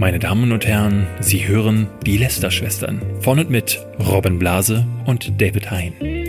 Meine Damen und Herren, Sie hören die Lester-Schwestern. Von und mit Robin Blase und David Hein.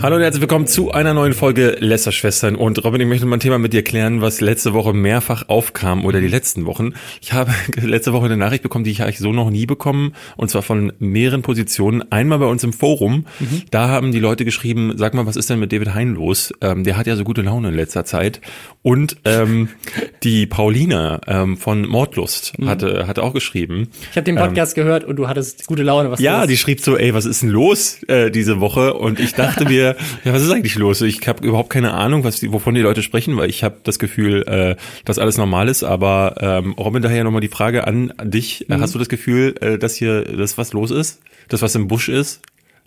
Hallo und herzlich willkommen zu einer neuen Folge Lästerschwestern. Und Robin, ich möchte mal ein Thema mit dir klären, was letzte Woche mehrfach aufkam oder die letzten Wochen. Ich habe letzte Woche eine Nachricht bekommen, die ich eigentlich so noch nie bekommen, und zwar von mehreren Positionen. Einmal bei uns im Forum, mhm. da haben die Leute geschrieben, sag mal, was ist denn mit David Hein los? Ähm, der hat ja so gute Laune in letzter Zeit. Und ähm, die Paulina ähm, von Mordlust mhm. hatte, hatte auch geschrieben. Ich habe den Podcast ähm, gehört und du hattest gute Laune. Was ja, die schrieb so, ey, was ist denn los äh, diese Woche? Und ich dachte mir, ja, was ist eigentlich los? Ich habe überhaupt keine Ahnung, was die, wovon die Leute sprechen, weil ich habe das Gefühl, äh, dass alles normal ist. Aber ähm, Robin, daher nochmal die Frage an dich. Mhm. Hast du das Gefühl, äh, dass hier das was los ist? Das, was im Busch ist?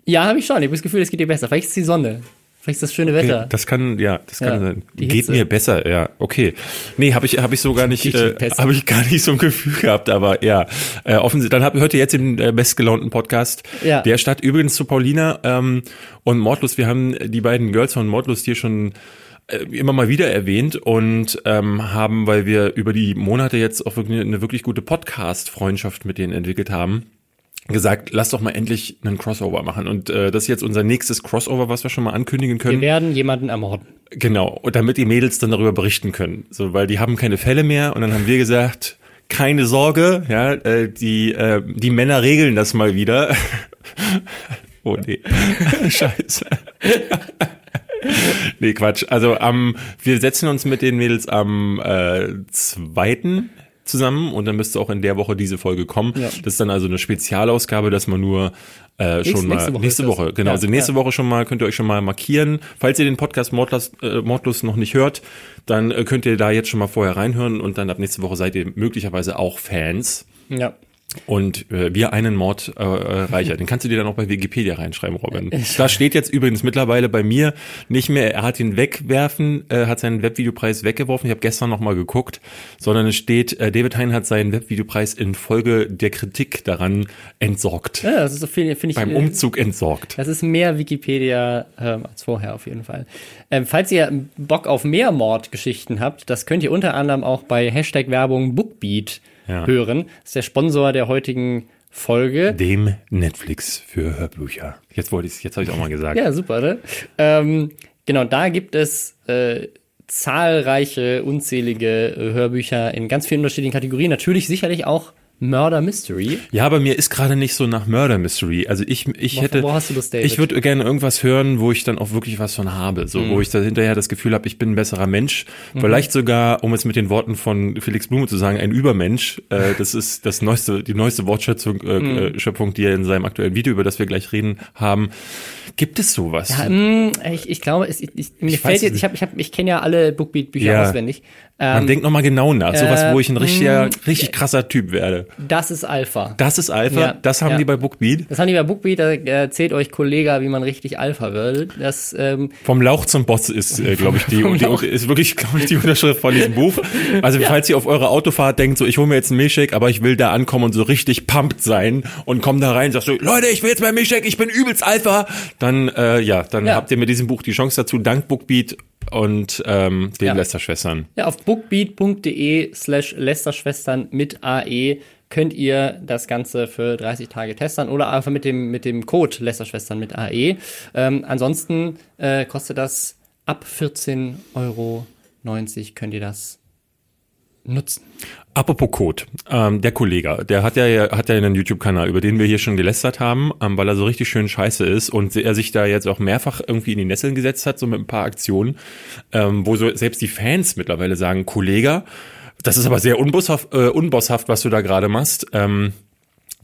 Ja, habe ich schon. Ich habe das Gefühl, es geht dir besser. Vielleicht ist die Sonne. Vielleicht ist das schöne Wetter. Okay, das kann, ja, das kann ja, sein. Geht mir besser, ja, okay. Nee, habe ich, hab ich so gar nicht, äh, habe ich gar nicht so ein Gefühl gehabt, aber ja, äh, offensichtlich. Dann hab, hört ihr jetzt den äh, bestgelaunten Podcast ja. der Stadt. Übrigens zu Paulina ähm, und Mordlust. Wir haben die beiden Girls von Mordlust hier schon äh, immer mal wieder erwähnt und ähm, haben, weil wir über die Monate jetzt auch wirklich eine wirklich gute Podcast-Freundschaft mit denen entwickelt haben gesagt, lass doch mal endlich einen Crossover machen. Und äh, das ist jetzt unser nächstes Crossover, was wir schon mal ankündigen können. Wir werden jemanden ermorden. Genau, und damit die Mädels dann darüber berichten können. So, weil die haben keine Fälle mehr und dann haben wir gesagt, keine Sorge, ja, äh, die, äh, die Männer regeln das mal wieder. oh nee. Scheiße. nee, Quatsch. Also am, wir setzen uns mit den Mädels am äh, zweiten zusammen und dann müsste auch in der Woche diese Folge kommen. Ja. Das ist dann also eine Spezialausgabe, dass man nur äh, schon mal nächste Woche, nächste Woche genau, ja, also nächste ja. Woche schon mal könnt ihr euch schon mal markieren. Falls ihr den Podcast Mordlos, äh, Mordlos noch nicht hört, dann äh, könnt ihr da jetzt schon mal vorher reinhören und dann ab nächste Woche seid ihr möglicherweise auch Fans. Ja. Und äh, wir einen Mord äh, äh, reicher. Den kannst du dir dann auch bei Wikipedia reinschreiben, Robin. Da steht jetzt übrigens mittlerweile bei mir nicht mehr, er hat ihn wegwerfen, äh, hat seinen Webvideopreis weggeworfen. Ich habe gestern noch mal geguckt, sondern es steht, äh, David Hein hat seinen Webvideopreis in Folge der Kritik daran entsorgt. Ja, das ist so viel, finde ich. Beim Umzug entsorgt. Das ist mehr Wikipedia ähm, als vorher auf jeden Fall. Ähm, falls ihr Bock auf mehr Mordgeschichten habt, das könnt ihr unter anderem auch bei Hashtag Werbung Bookbeat ja. hören. Das ist der Sponsor der heutigen Folge. Dem Netflix für Hörbücher. Jetzt wollte ich jetzt habe ich auch mal gesagt. ja, super, ne? Ähm, genau, da gibt es äh, zahlreiche, unzählige äh, Hörbücher in ganz vielen unterschiedlichen Kategorien. Natürlich sicherlich auch Murder Mystery. Ja, aber mir ist gerade nicht so nach Murder Mystery. Also ich, ich wo, hätte, wo hast du das, David? ich würde gerne irgendwas hören, wo ich dann auch wirklich was von habe. So, mhm. wo ich da hinterher das Gefühl habe, ich bin ein besserer Mensch. Mhm. Vielleicht sogar, um es mit den Worten von Felix Blume zu sagen, ein Übermensch. Äh, das ist das neueste, die neueste Wortschöpfung, äh, mhm. Äh, Schöpfung, die er in seinem aktuellen Video, über das wir gleich reden, haben. Gibt es sowas? Ja, mh, mm, ich, ich glaube, es, ich, ich, mir ich fällt jetzt, ich habe, ich, hab, ich kenne ja alle Bookbeat-Bücher ja. auswendig. Man ähm, denkt nochmal genau nach. Sowas, äh, wo ich ein richtiger, mh, mm, richtig krasser Typ werde. Das ist Alpha. Das ist Alpha? Ja, das haben ja. die bei Bookbeat? Das haben die bei Bookbeat. Da erzählt euch Kollega, wie man richtig Alpha wird. Das, ähm, Vom Lauch zum Boss ist, äh, glaube ich, die, die, ist wirklich, glaube ich, die Unterschrift von diesem Buch. Also, ja. falls ihr auf eure Autofahrt denkt, so, ich hole mir jetzt einen Milchshake, aber ich will da ankommen und so richtig pumped sein und komm da rein und sagst so, Leute, ich will jetzt meinen Milchshake, ich bin übelst Alpha. Dann, äh, ja, dann habt ihr mit diesem Buch die Chance dazu, dank Bookbeat und ähm, den ja. Lästerschwestern. Ja, auf bookbeat.de slash Lästerschwestern mit AE könnt ihr das Ganze für 30 Tage testen oder einfach mit dem, mit dem Code Lästerschwestern mit AE. Ähm, ansonsten äh, kostet das ab 14,90 Euro könnt ihr das nutzen. Apropos Code, ähm, der Kollege, der hat ja hat ja einen YouTube-Kanal, über den wir hier schon gelästert haben, ähm, weil er so richtig schön scheiße ist und er sich da jetzt auch mehrfach irgendwie in die Nesseln gesetzt hat, so mit ein paar Aktionen, ähm, wo so selbst die Fans mittlerweile sagen, Kollege, das ist aber sehr unbosshaft, äh, unbosshaft was du da gerade machst. Ähm,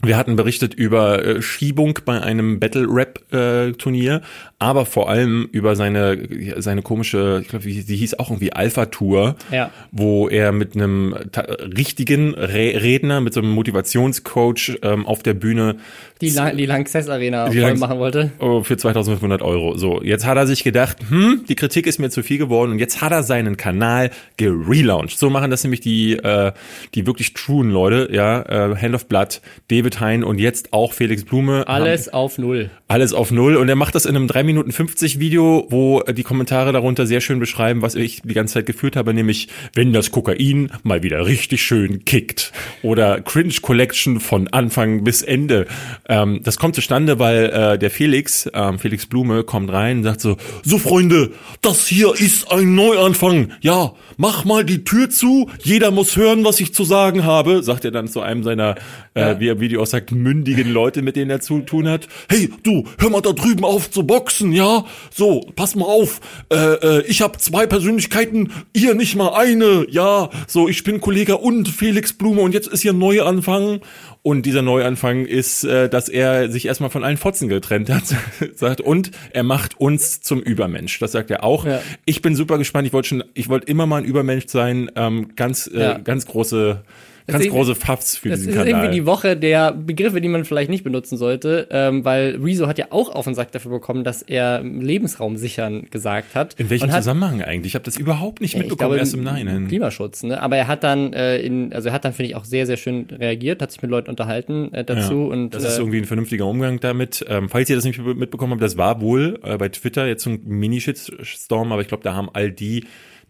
wir hatten berichtet über äh, Schiebung bei einem Battle Rap äh, Turnier, aber vor allem über seine seine komische, ich glaube, die hieß auch irgendwie Alpha Tour, ja. wo er mit einem richtigen Re Redner, mit so einem Motivationscoach ähm, auf der Bühne die, La die Lanxess Arena die Lanx machen wollte. Oh, für 2500 Euro. So, jetzt hat er sich gedacht, hm, die Kritik ist mir zu viel geworden und jetzt hat er seinen Kanal gelauncht. So machen das nämlich die, äh, die wirklich truen Leute, ja, äh, Hand of Blood, David Hein und jetzt auch Felix Blume. Alles haben, auf Null. Alles auf Null. Und er macht das in einem 3 Minuten 50 Video, wo die Kommentare darunter sehr schön beschreiben, was ich die ganze Zeit geführt habe, nämlich, wenn das Kokain mal wieder richtig schön kickt. Oder Cringe Collection von Anfang bis Ende. Ähm, das kommt zustande, weil äh, der Felix, ähm, Felix Blume, kommt rein und sagt so, so Freunde, das hier ist ein Neuanfang. Ja, mach mal die Tür zu, jeder muss hören, was ich zu sagen habe, sagt er dann zu einem seiner, äh, ja. wie er Video auch sagt, mündigen Leute, mit denen er zu tun hat. Hey, du, hör mal da drüben auf zu boxen, ja? So, pass mal auf, äh, äh, ich habe zwei Persönlichkeiten, ihr nicht mal eine, ja? So, ich bin Kollege und Felix Blume und jetzt ist hier Neuanfang und dieser Neuanfang ist, äh, dass er sich erstmal von allen Fotzen getrennt hat, sagt, und er macht uns zum Übermensch. Das sagt er auch. Ja. Ich bin super gespannt. Ich wollte schon, ich wollte immer mal ein Übermensch sein. Ähm, ganz, äh, ja. ganz große ganz ist, große Pfaffs für diesen Kanal. Das ist irgendwie die Woche der Begriffe, die man vielleicht nicht benutzen sollte, ähm, weil Rezo hat ja auch auf den Sack dafür bekommen, dass er Lebensraum sichern gesagt hat. In welchem hat, Zusammenhang eigentlich? Ich habe das überhaupt nicht mitbekommen, glaube, erst im Nein. Klimaschutz, ne? Aber er hat dann äh, in, also er hat dann, finde ich, auch sehr, sehr schön reagiert, hat sich mit Leuten unterhalten äh, dazu. Ja, und, das ist äh, irgendwie ein vernünftiger Umgang damit. Ähm, falls ihr das nicht mitbekommen habt, das war wohl äh, bei Twitter jetzt so ein Mini-Shitstorm, aber ich glaube, da haben all die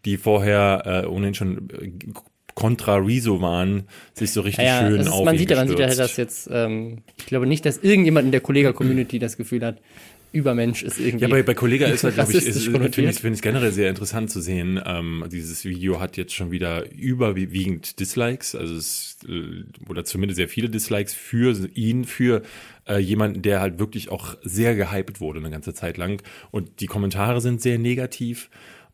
die vorher äh, ohnehin schon äh, kontra Rezo waren, sich so richtig ja, schön auf Man sieht ja, man sieht ja, dass jetzt, ähm, ich glaube nicht, dass irgendjemand in der Kollega-Community das Gefühl hat, Übermensch ist irgendwie. Ja, bei, bei Kollega ist halt, glaube ich, finde ich, find ich generell sehr interessant zu sehen. Ähm, dieses Video hat jetzt schon wieder überwiegend Dislikes, also es, äh, oder zumindest sehr viele Dislikes für ihn, für äh, jemanden, der halt wirklich auch sehr gehypt wurde eine ganze Zeit lang. Und die Kommentare sind sehr negativ.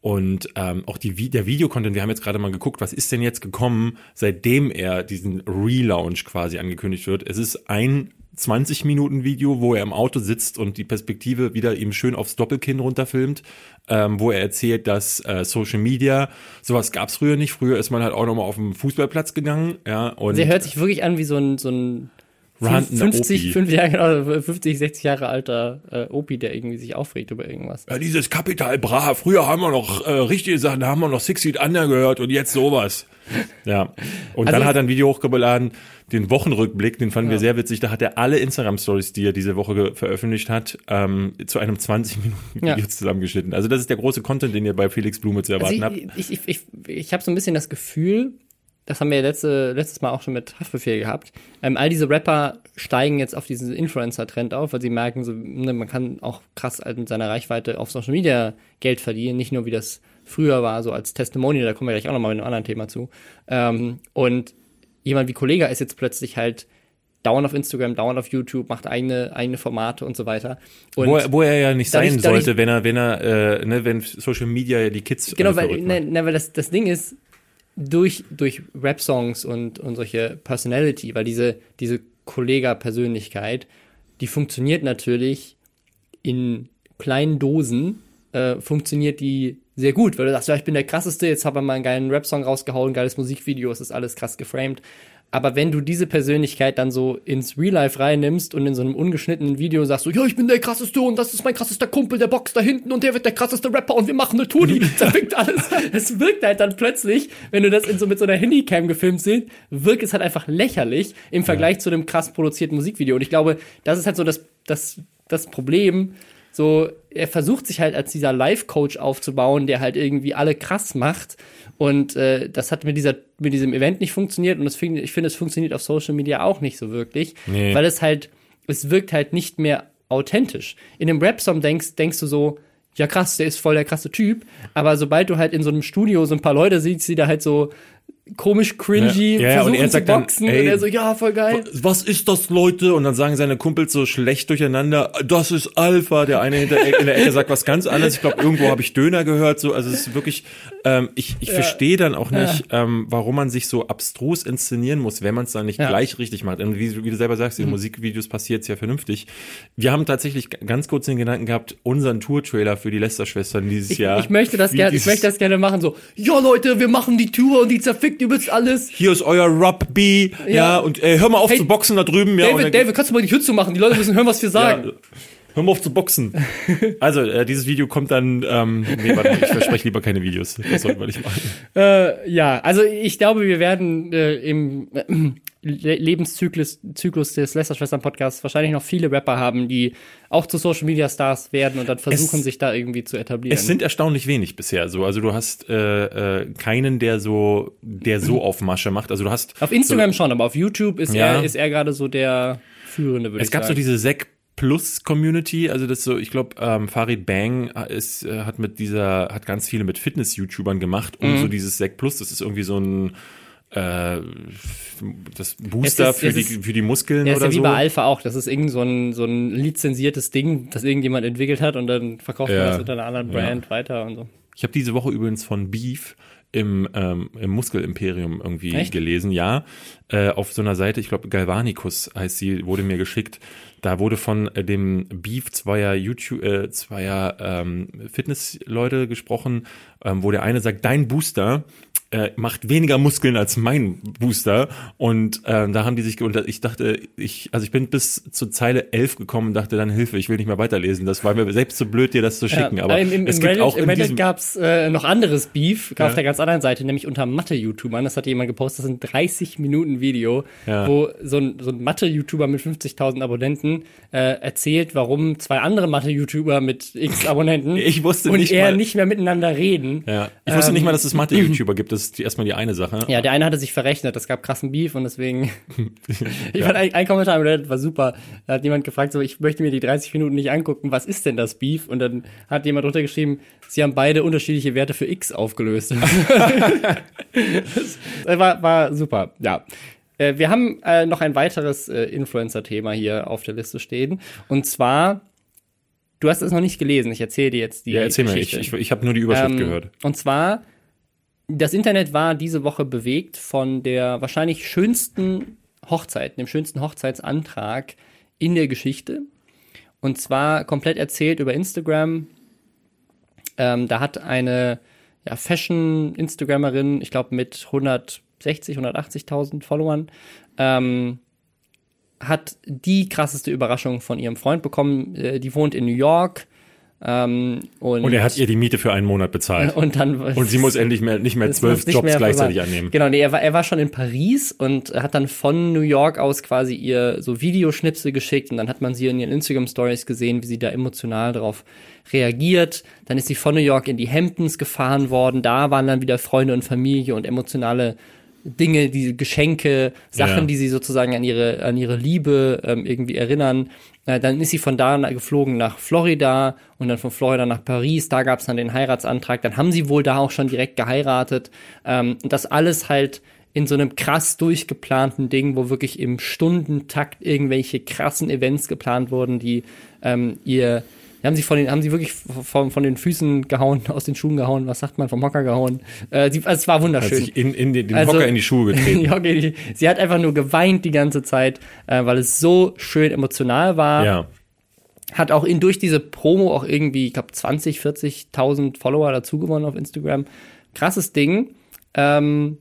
Und ähm, auch die, der Videocontent, wir haben jetzt gerade mal geguckt, was ist denn jetzt gekommen, seitdem er diesen Relaunch quasi angekündigt wird. Es ist ein 20 Minuten Video, wo er im Auto sitzt und die Perspektive wieder ihm schön aufs Doppelkinn runterfilmt, ähm, wo er erzählt, dass äh, Social Media, sowas gab's früher nicht. Früher ist man halt auch nochmal auf den Fußballplatz gegangen. Ja, und Sie hört sich wirklich an wie so ein, so ein 50, 50, Jahre, 50, 60 Jahre alter äh, Opi, der irgendwie sich aufregt über irgendwas. Ja, dieses Kapital Bra. Früher haben wir noch äh, richtige Sachen, da haben wir noch Six Feet Under gehört und jetzt sowas. Ja. Und also dann hat er ein Video hochgeladen, den Wochenrückblick, den fanden ja. wir sehr witzig. Da hat er alle Instagram-Stories, die er diese Woche veröffentlicht hat, ähm, zu einem 20-Minuten-Video ja. zusammengeschnitten. Also das ist der große Content, den ihr bei Felix Blume zu erwarten also ich, habt. Ich, ich, ich, ich habe so ein bisschen das Gefühl, das haben wir letzte, letztes Mal auch schon mit Haftbefehl gehabt. Ähm, all diese Rapper steigen jetzt auf diesen Influencer-Trend auf, weil sie merken, so, ne, man kann auch krass halt mit seiner Reichweite auf Social Media Geld verdienen, nicht nur wie das früher war, so als Testimonial, da kommen wir gleich auch nochmal mit einem anderen Thema zu. Ähm, und jemand wie Kollega ist jetzt plötzlich halt dauernd auf Instagram, dauernd auf YouTube, macht eigene, eigene Formate und so weiter. Und wo, er, wo er ja nicht sein sollte, wenn er, wenn er, äh, ne, wenn Social Media ja die Kids. Genau, weil, ne, ne, weil das, das Ding ist, durch, durch Rap-Songs und, und solche Personality, weil diese, diese Kollega-Persönlichkeit, die funktioniert natürlich in kleinen Dosen, äh, funktioniert die sehr gut, weil du sagst, ja, ich bin der krasseste, jetzt habe ich mal einen geilen Rap-Song rausgehauen, geiles Musikvideo, es ist alles krass geframed. Aber wenn du diese Persönlichkeit dann so ins Real Life reinnimmst und in so einem ungeschnittenen Video sagst so, ja, ich bin der krasseste und das ist mein krassester Kumpel, der boxt da hinten und der wird der krasseste Rapper und wir machen eine Tour, die zerfickt alles. Es wirkt halt dann plötzlich, wenn du das in so mit so einer Handycam gefilmt siehst, wirkt es halt einfach lächerlich im Vergleich ja. zu einem krass produzierten Musikvideo. Und ich glaube, das ist halt so das, das, das Problem, so, er versucht sich halt als dieser Life-Coach aufzubauen, der halt irgendwie alle krass macht. Und äh, das hat mit, dieser, mit diesem Event nicht funktioniert. Und das ich finde, es funktioniert auf Social Media auch nicht so wirklich. Nee. Weil es halt, es wirkt halt nicht mehr authentisch. In einem Rap-Song denkst, denkst du so, ja krass, der ist voll der krasse Typ. Aber sobald du halt in so einem Studio so ein paar Leute siehst, die da halt so komisch cringy ja, ja, versuchen und er sagt zu boxen dann, ey, und er so, ja, voll geil. Was ist das, Leute? Und dann sagen seine Kumpels so schlecht durcheinander, das ist Alpha. Der eine hinter, in der Ecke sagt was ganz anderes. Ich glaube, irgendwo habe ich Döner gehört. So, also es ist wirklich, ähm, ich, ich ja. verstehe dann auch nicht, ähm, warum man sich so abstrus inszenieren muss, wenn man es dann nicht gleich richtig macht. Und wie, wie du selber sagst, in mhm. Musikvideos passiert es ja vernünftig. Wir haben tatsächlich ganz kurz den Gedanken gehabt, unseren Tour-Trailer für die Lester-Schwestern dieses ich, Jahr. Ich möchte das gerne, ich möchte das gerne machen, so, ja Leute, wir machen die Tour und die zerfickt kriegt übelst alles. Hier ist euer Rugby, ja, ja und äh, hör mal auf hey, zu boxen da drüben. Ja, David, David, kannst du mal die Hütze machen? Die Leute müssen hören, was wir sagen. Ja. Hör mal auf zu boxen. Also, äh, dieses Video kommt dann, ähm, nee, warte, ich verspreche lieber keine Videos. Das sollten wir nicht machen. Äh, ja, also ich glaube, wir werden äh, im, äh, Le Lebenszyklus Zyklus des Lästerschwestern-Podcasts wahrscheinlich noch viele Rapper haben, die auch zu Social Media Stars werden und dann versuchen, es, sich da irgendwie zu etablieren. Es sind erstaunlich wenig bisher so. Also du hast äh, äh, keinen, der so, der so auf Masche macht. Also du hast. Auf Instagram so, schon, aber auf YouTube ist ja. er, ist er gerade so der führende, würde ich sagen. Es gab so diese Sek Plus Community, also das so, ich glaube, ähm, Farid Bang ist, äh, hat mit dieser, hat ganz viele mit Fitness-YouTubern gemacht, um mhm. so dieses Sec Plus, das ist irgendwie so ein äh, das Booster ist, für, die, ist, für die Muskeln ja, oder ist ja wie bei Alpha auch. Das ist irgend so ein, so ein lizenziertes Ding, das irgendjemand entwickelt hat und dann verkauft ja. man das unter einer anderen Brand ja. weiter und so. Ich habe diese Woche übrigens von Beef im, ähm, im Muskelimperium irgendwie Echt? gelesen, ja. Äh, auf so einer Seite, ich glaube Galvanicus heißt sie, wurde mir geschickt. Da wurde von äh, dem Beef zweier YouTube, äh, zweier ähm, Fitnessleute gesprochen, ähm, wo der eine sagt, dein Booster äh, macht weniger Muskeln als mein Booster. Und äh, da haben die sich, und ich dachte, ich, also ich bin bis zur Zeile 11 gekommen und dachte dann, Hilfe, ich will nicht mehr weiterlesen. Das war mir selbst zu so blöd, dir das zu schicken. Ja, aber im, im, es im gibt Reddit, auch im Reddit gab's äh, noch anderes Beef, ja. auf der ganz anderen Seite, nämlich unter Mathe-YouTubern. Das hat jemand gepostet, das ist ein 30 Minuten Video, ja. wo so ein, so ein Mathe-YouTuber mit 50.000 Abonnenten äh, erzählt, warum zwei andere Mathe-YouTuber mit x Abonnenten ich wusste und nicht er mal, nicht mehr miteinander reden. Ja. Ich wusste ähm, nicht mal, dass es Mathe-YouTuber gibt. Das ist erstmal die eine Sache. Ja, der eine hatte sich verrechnet, es gab krassen Beef und deswegen. ich fand ein, ein Kommentar im Reddit war super. Da hat jemand gefragt, so, ich möchte mir die 30 Minuten nicht angucken, was ist denn das Beef? Und dann hat jemand drunter geschrieben, sie haben beide unterschiedliche Werte für X aufgelöst. das war, war super, ja. Äh, wir haben äh, noch ein weiteres äh, Influencer-Thema hier auf der Liste stehen. Und zwar Du hast es noch nicht gelesen. Ich erzähle dir jetzt die Ja, erzähl Geschichte. mir. Ich, ich, ich habe nur die Überschrift ähm, gehört. Und zwar das Internet war diese Woche bewegt von der wahrscheinlich schönsten Hochzeit, dem schönsten Hochzeitsantrag in der Geschichte. Und zwar komplett erzählt über Instagram. Ähm, da hat eine ja, Fashion-Instagrammerin, ich glaube mit 160, 180.000 Followern, ähm, hat die krasseste Überraschung von ihrem Freund bekommen. Äh, die wohnt in New York ähm, und, und, er hat ihr die Miete für einen Monat bezahlt. Und dann und sie muss endlich mehr, nicht mehr zwölf Jobs mehr gleichzeitig annehmen. Genau, nee, er war, er war schon in Paris und hat dann von New York aus quasi ihr so Videoschnipsel geschickt und dann hat man sie in ihren Instagram Stories gesehen, wie sie da emotional darauf reagiert. Dann ist sie von New York in die Hamptons gefahren worden. Da waren dann wieder Freunde und Familie und emotionale Dinge, diese Geschenke, Sachen, ja. die sie sozusagen an ihre, an ihre Liebe ähm, irgendwie erinnern. Äh, dann ist sie von da geflogen nach Florida und dann von Florida nach Paris. Da gab es dann den Heiratsantrag. Dann haben sie wohl da auch schon direkt geheiratet. Ähm, das alles halt in so einem krass durchgeplanten Ding, wo wirklich im Stundentakt irgendwelche krassen Events geplant wurden, die ähm, ihr die haben sie von den, haben sie wirklich von, von den Füßen gehauen, aus den Schuhen gehauen, was sagt man, vom Hocker gehauen. Äh, sie, also es war wunderschön. Hat sich in, in den, den also, Hocker in die Schuhe getreten. die, sie hat einfach nur geweint die ganze Zeit, äh, weil es so schön emotional war. Ja. Hat auch in, durch diese Promo auch irgendwie, ich glaube, 20, 40.000 Follower dazu gewonnen auf Instagram. Krasses Ding. Ähm,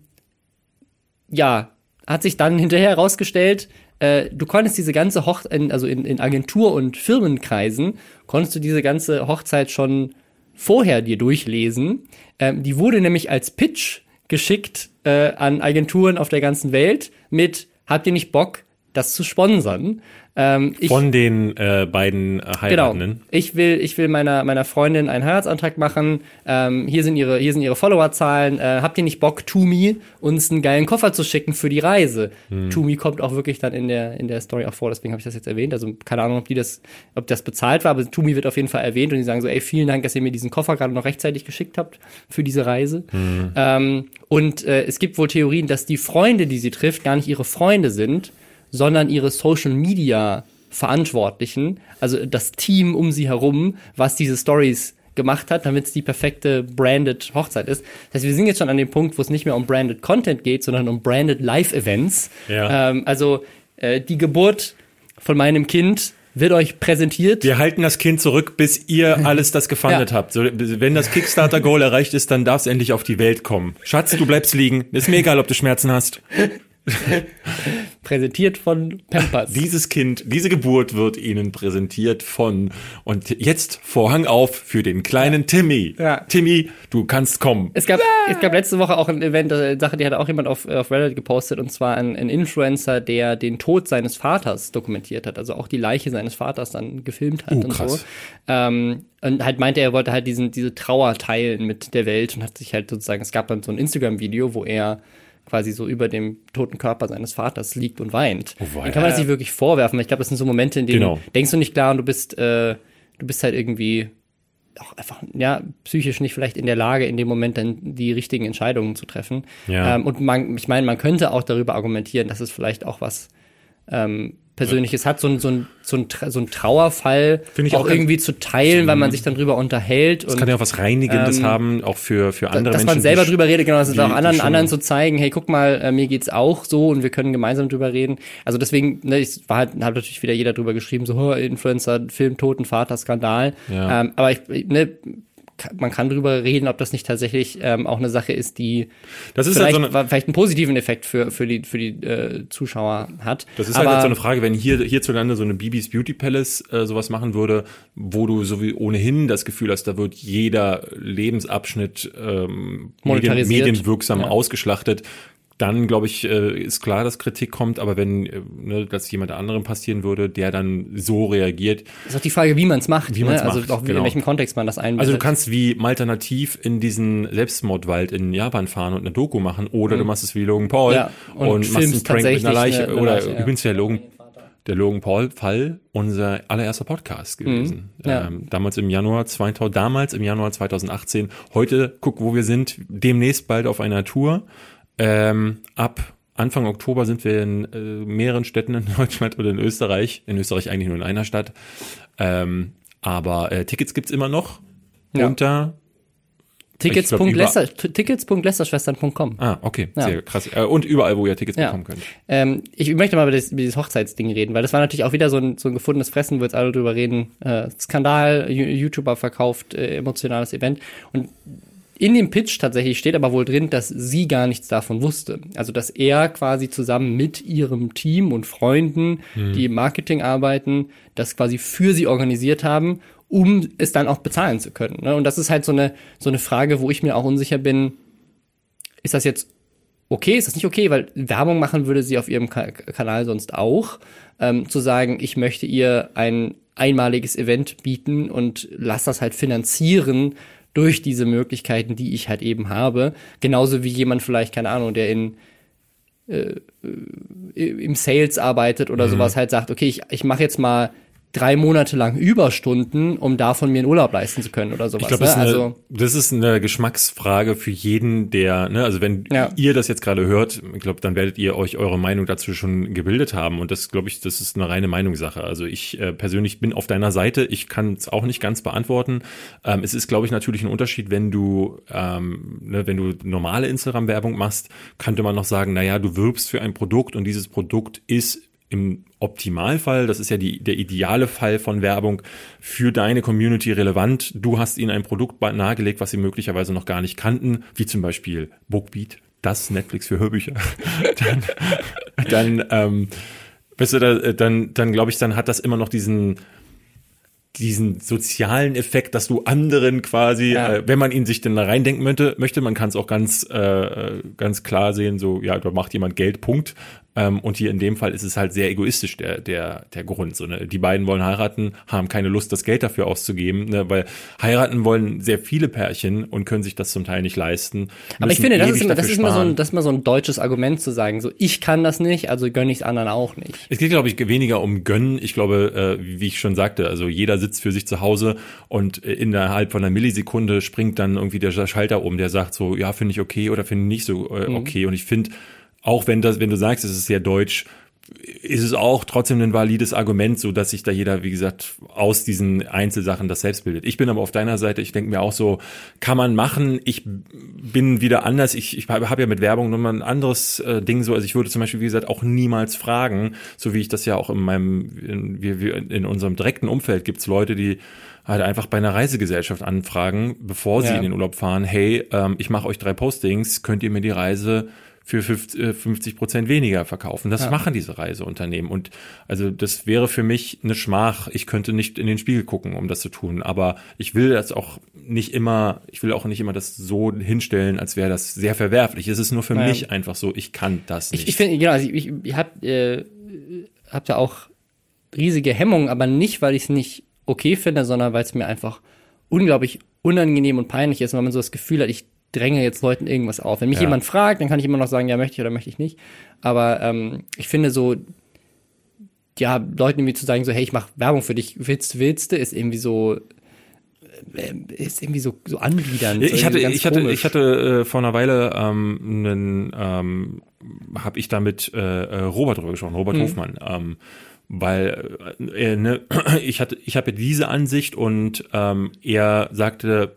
ja, hat sich dann hinterher herausgestellt, äh, du konntest diese ganze Hochzeit, also in, in Agentur- und Firmenkreisen, konntest du diese ganze Hochzeit schon vorher dir durchlesen. Ähm, die wurde nämlich als Pitch geschickt äh, an Agenturen auf der ganzen Welt mit, habt ihr nicht Bock, das zu sponsern? Ähm, ich, Von den äh, beiden Heiratenden. Genau. Ich will, ich will meiner, meiner Freundin einen Heiratsantrag machen. Ähm, hier sind ihre, hier sind ihre Followerzahlen. Äh, habt ihr nicht Bock, Tumi uns einen geilen Koffer zu schicken für die Reise? Hm. Tumi kommt auch wirklich dann in der, in der Story auch vor, deswegen habe ich das jetzt erwähnt. Also keine Ahnung, ob die das, ob das bezahlt war, aber Tumi wird auf jeden Fall erwähnt und die sagen so, ey, vielen Dank, dass ihr mir diesen Koffer gerade noch rechtzeitig geschickt habt für diese Reise. Hm. Ähm, und äh, es gibt wohl Theorien, dass die Freunde, die sie trifft, gar nicht ihre Freunde sind, sondern ihre Social Media Verantwortlichen, also das Team um sie herum, was diese Stories gemacht hat, damit es die perfekte branded Hochzeit ist. Das heißt, wir sind jetzt schon an dem Punkt, wo es nicht mehr um branded Content geht, sondern um branded Live-Events. Ja. Ähm, also äh, die Geburt von meinem Kind wird euch präsentiert. Wir halten das Kind zurück, bis ihr alles das gefundet ja. habt. So, wenn das Kickstarter-Goal erreicht ist, dann darf es endlich auf die Welt kommen. Schatz, du bleibst liegen. Ist mir egal, ob du Schmerzen hast. Präsentiert von Pampers. Dieses Kind, diese Geburt wird Ihnen präsentiert von und jetzt Vorhang auf für den kleinen Timmy. Ja. Timmy, du kannst kommen. Es gab, es gab letzte Woche auch ein Event, eine Sache, die hat auch jemand auf, auf Reddit gepostet, und zwar ein, ein Influencer, der den Tod seines Vaters dokumentiert hat, also auch die Leiche seines Vaters dann gefilmt hat Oh, und krass. so. Ähm, und halt meinte, er wollte halt diesen, diese Trauer teilen mit der Welt und hat sich halt sozusagen, es gab dann so ein Instagram-Video, wo er quasi so über dem toten Körper seines Vaters liegt und weint. Oh, Dann kann man das nicht wirklich vorwerfen, weil ich glaube, das sind so Momente, in denen Genau. du denkst du nicht klar und du bist, äh, du bist halt irgendwie auch einfach, ja, psychisch nicht vielleicht in der Lage, in dem Moment dann die richtigen Entscheidungen zu treffen. Ja. Ähm, und man, ich meine, man könnte auch darüber argumentieren, dass es vielleicht auch was ähm, Persönliches hat, so ein, so ein, so ein, so ein Trauerfall Finde ich auch, auch irgendwie zu teilen, weil man sich dann drüber unterhält. Das und kann ja auch was Reinigendes ähm, haben, auch für, für andere dass Menschen. man selber die- drüber redet, genau, dass es die- auch anderen, anderen zu zeigen, hey, guck mal, äh, mir geht's auch so und wir können gemeinsam drüber reden. Also deswegen, ne, ich war halt, hat natürlich wieder jeder drüber geschrieben, so, oh, Influencer, Film, Toten, Vater, Skandal. Ja. Ähm, aber ich, ne, man kann drüber reden, ob das nicht tatsächlich ähm, auch eine Sache ist, die Das ist halt vielleicht, so eine, vielleicht einen positiven Effekt für, für die, für die äh, Zuschauer hat. Das ist aber, halt jetzt so eine Frage, wenn hier hierzulande so eine Bibis Beauty Palace äh, sowas machen würde, wo du so wie ohnehin das Gefühl hast, da wird jeder Lebensabschnitt ähm, medienwirksam Ja. ausgeschlachtet, dann glaube ich, äh, ist klar, dass Kritik kommt, aber wenn äh, ne, das jemand anderem passieren würde, der dann so reagiert, ist auch die Frage, wie man es macht. Wie ne? Also macht, auch wie, genau. in welchem Kontext man das einbindet. Also du kannst wie alternativ in diesen Selbstmordwald in Japan fahren und eine Doku machen oder du machst es wie Logan Paul Mhm. Ja, und und, machst einen Prank mit einer Leiche. eine- oder Leiche, ja. übrigens der Logan, der Logan Paul Fall unser allererster Podcast gewesen. Mhm. Ja. Ähm, damals im Januar 2000, damals im Januar 2018. Heute guck, wo wir sind. Demnächst bald auf einer Tour. Ähm, ab Anfang Oktober sind wir in äh, mehreren Städten in Deutschland oder in Österreich. In Österreich eigentlich nur in einer Stadt. Ähm, aber äh, Tickets gibt's immer noch Ja. unter Tickets. Lester- Tickets.lästerschwestern.com. Ah, okay, Ja. sehr krass. Äh, und überall, wo ihr Tickets Ja. bekommen könnt. Ähm, ich möchte mal über, das, über dieses Hochzeitsding reden, weil das war natürlich auch wieder so ein, so ein gefundenes Fressen, wo jetzt alle drüber reden. Äh, Skandal, YouTuber verkauft, äh, emotionales Event. Und in dem Pitch tatsächlich steht aber wohl drin, dass sie gar nichts davon wusste. Also, dass er quasi zusammen mit ihrem Team und Freunden, die im Marketing arbeiten, das quasi für sie organisiert haben, um es dann auch bezahlen zu können. Ne? Und das ist halt so eine, so eine Frage, wo ich mir auch unsicher bin, ist das jetzt okay, ist das nicht okay, weil Werbung machen würde sie auf ihrem Ka Kanal sonst auch, ähm, zu sagen, ich möchte ihr ein einmaliges Event bieten und lass das halt finanzieren durch diese Möglichkeiten, die ich halt eben habe. Genauso wie jemand vielleicht, keine Ahnung, der in äh, äh, im Sales arbeitet oder sowas halt sagt, okay, ich, ich mache jetzt mal drei Monate lang Überstunden, um davon mir einen Urlaub leisten zu können oder sowas. Ich glaube, ne? das, ist eine- also, das ist eine Geschmacksfrage für jeden, der, ne, also wenn Ja. ihr das jetzt gerade hört, ich glaube, dann werdet ihr euch eure Meinung dazu schon gebildet haben. Und das, glaube ich, das ist eine reine Meinungssache. Also ich äh, persönlich bin auf deiner Seite. Ich kann es auch nicht ganz beantworten. Ähm, es ist, glaube ich, natürlich ein Unterschied, wenn du, ähm, ne, wenn du normale Instagram-Werbung machst, könnte man noch sagen, naja, du wirbst für ein Produkt und dieses Produkt ist im Optimalfall, das ist ja die, der ideale Fall von Werbung, für deine Community relevant. Du hast ihnen ein Produkt nahegelegt, was sie möglicherweise noch gar nicht kannten, wie zum Beispiel Bookbeat, das Netflix für Hörbücher. dann, dann, ähm, weißt du, da, dann, dann glaube ich, dann hat das immer noch diesen, diesen sozialen Effekt, dass du anderen quasi, Ja. äh, wenn man ihn sich denn da reindenken möchte, möchte man kann es auch ganz, äh, ganz klar sehen, so, ja, da macht jemand Geld, Punkt. Ähm, und hier in dem Fall ist es halt sehr egoistisch, der, der, der Grund. So, ne? Die beiden wollen heiraten, haben keine Lust, das Geld dafür auszugeben, ne? weil heiraten wollen sehr viele Pärchen und können sich das zum Teil nicht leisten. Aber ich finde, das ist, immer, das, ist immer so ein, das ist immer so ein deutsches Argument zu sagen, so ich kann das nicht, also gönne ich es anderen auch nicht. Es geht, glaube ich, weniger um Gönnen. Ich glaube, äh, wie ich schon sagte, also jeder sitzt für sich zu Hause und äh, innerhalb von einer Millisekunde springt dann irgendwie der Schalter um, der sagt so, ja, finde ich okay oder finde ich nicht so äh, okay. Und ich finde, auch wenn das, wenn du sagst, es ist sehr deutsch, ist es auch trotzdem ein valides Argument, so dass sich da jeder, wie gesagt, aus diesen Einzelsachen das selbst bildet. Ich bin aber auf deiner Seite, ich denke mir auch so, kann man machen. Ich bin wieder anders. Ich, ich habe ja mit Werbung nochmal ein anderes äh, Ding so. Also ich würde zum Beispiel, wie gesagt, auch niemals fragen, so wie ich das ja auch in meinem, in, wir, in unserem direkten Umfeld gibt's Leute, die halt einfach bei einer Reisegesellschaft anfragen, bevor sie Ja. in den Urlaub fahren, hey, ähm, ich mache euch drei Postings, könnt ihr mir die Reise für 50 Prozent weniger verkaufen. Das ja. machen diese Reiseunternehmen. Und also das wäre für mich eine Schmach. Ich könnte nicht in den Spiegel gucken, um das zu tun. Aber ich will das auch nicht immer, ich will auch nicht immer das so hinstellen, als wäre das sehr verwerflich. Es ist nur für ja. mich einfach so, ich kann das nicht. Ich, ich finde, genau, also ich, ich, habe äh, hab ja auch riesige Hemmungen, aber nicht, weil ich es nicht okay finde, sondern weil es mir einfach unglaublich unangenehm und peinlich ist, weil man so das Gefühl hat, ich dränge jetzt Leuten irgendwas auf. Wenn mich ja. jemand fragt, dann kann ich immer noch sagen, ja, möchte ich oder möchte ich nicht. Aber ähm, ich finde so, ja, Leuten irgendwie zu sagen, so, hey, ich mache Werbung für dich, willst, willst du, ist irgendwie so, äh, ist irgendwie so, so anbiedernd. Ich hatte, ich hatte, ich hatte äh, vor einer Weile ähm, einen, ähm, habe ich damit äh, äh, Robert drüber gesprochen, Robert mhm. Hofmann. Ähm, weil äh, äh ne, ich hatte, ich habe diese Ansicht und ähm, er sagte,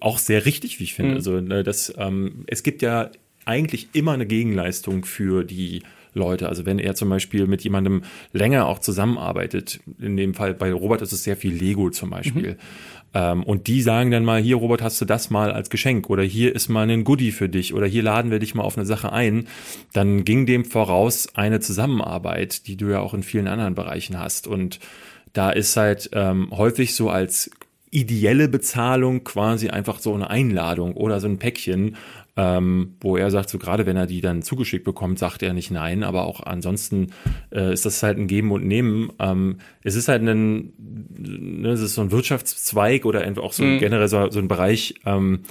auch sehr richtig, wie ich finde. Mhm. Also, ne, das, ähm, es gibt ja eigentlich immer eine Gegenleistung für die Leute. Also wenn er zum Beispiel mit jemandem länger auch zusammenarbeitet, in dem Fall bei Robert ist es sehr viel Lego zum Beispiel. Mhm. Ähm, und die sagen dann mal, hier Robert, hast du das mal als Geschenk oder hier ist mal ein Goodie für dich oder hier laden wir dich mal auf eine Sache ein. Dann ging dem voraus eine Zusammenarbeit, die du ja auch in vielen anderen Bereichen hast. Und da ist halt ähm, häufig so als ideelle Bezahlung quasi einfach so eine Einladung oder so ein Päckchen, ähm, wo er sagt, so gerade wenn er die dann zugeschickt bekommt, sagt er nicht nein, aber auch ansonsten äh, ist das halt ein Geben und Nehmen. Ähm, es ist halt ein, ne, es ist so ein Wirtschaftszweig oder einfach auch so mhm. generell so, so ein Bereich, ähm,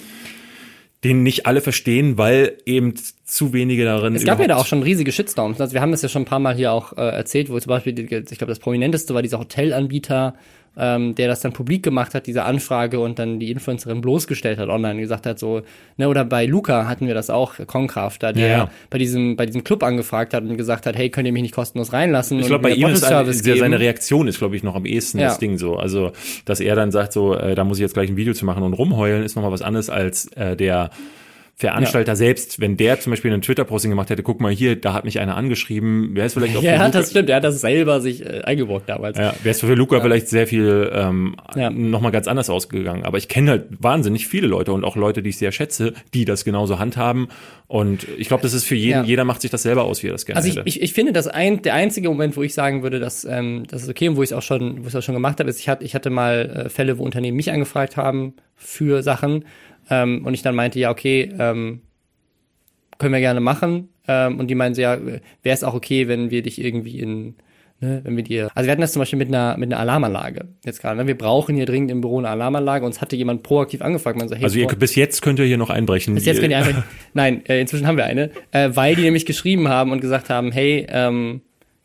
den nicht alle verstehen, weil eben zu wenige darin. Es gab ja da auch schon riesige Shitstorms. Also wir haben das ja schon ein paar Mal hier auch äh, erzählt, wo zum Beispiel, ich glaube, das prominenteste war dieser Hotelanbieter, ähm, der das dann publik gemacht hat, diese Anfrage und dann die Influencerin bloßgestellt hat online, gesagt hat so, ne, oder bei Luca hatten wir das auch, Konkraft, da der ja, ja. bei diesem, bei diesem Club angefragt hat und gesagt hat, hey, könnt ihr mich nicht kostenlos reinlassen? Ich glaube, bei ihm ist eine, seine Reaktion ist, glaube ich, noch am ehesten ja. das Ding so. Also, dass er dann sagt so, äh, da muss ich jetzt gleich ein Video zu machen und rumheulen, ist nochmal was anderes als äh, der Veranstalter ja. selbst, wenn der zum Beispiel einen Twitter-Posting gemacht hätte, guck mal hier, da hat mich einer angeschrieben, wäre es vielleicht auch Ja, das stimmt, er hat das selber sich äh, eingebrockt damals. Ja, wäre es für Luca ja. vielleicht sehr viel ähm, ja. nochmal ganz anders ausgegangen. Aber ich kenne halt wahnsinnig viele Leute und auch Leute, die ich sehr schätze, die das genauso handhaben. Und ich glaube, das ist für jeden, ja. jeder macht sich das selber aus, wie er das gerne Also ich, ich, ich finde, dass ein, der einzige Moment, wo ich sagen würde, dass ähm, das ist okay und wo ich es auch schon, wo ich es auch schon gemacht habe, ist, ich hatte, ich hatte mal äh, Fälle, wo Unternehmen mich angefragt haben für Sachen ähm, und ich dann meinte, ja, okay, ähm, können wir gerne machen. Ähm, und die meinen so, ja, wäre es auch okay, wenn wir dich irgendwie in, ne, wenn wir dir, also wir hatten das zum Beispiel mit einer, mit einer Alarmanlage jetzt gerade, ne? wir brauchen hier dringend im Büro eine Alarmanlage, uns hatte jemand proaktiv angefragt, man so, hey, also ihr, bis jetzt könnt ihr hier noch einbrechen. Bis jetzt könnt ihr einbrechen. Nein, äh, inzwischen haben wir eine, äh, weil die nämlich geschrieben haben und gesagt haben, hey, ähm,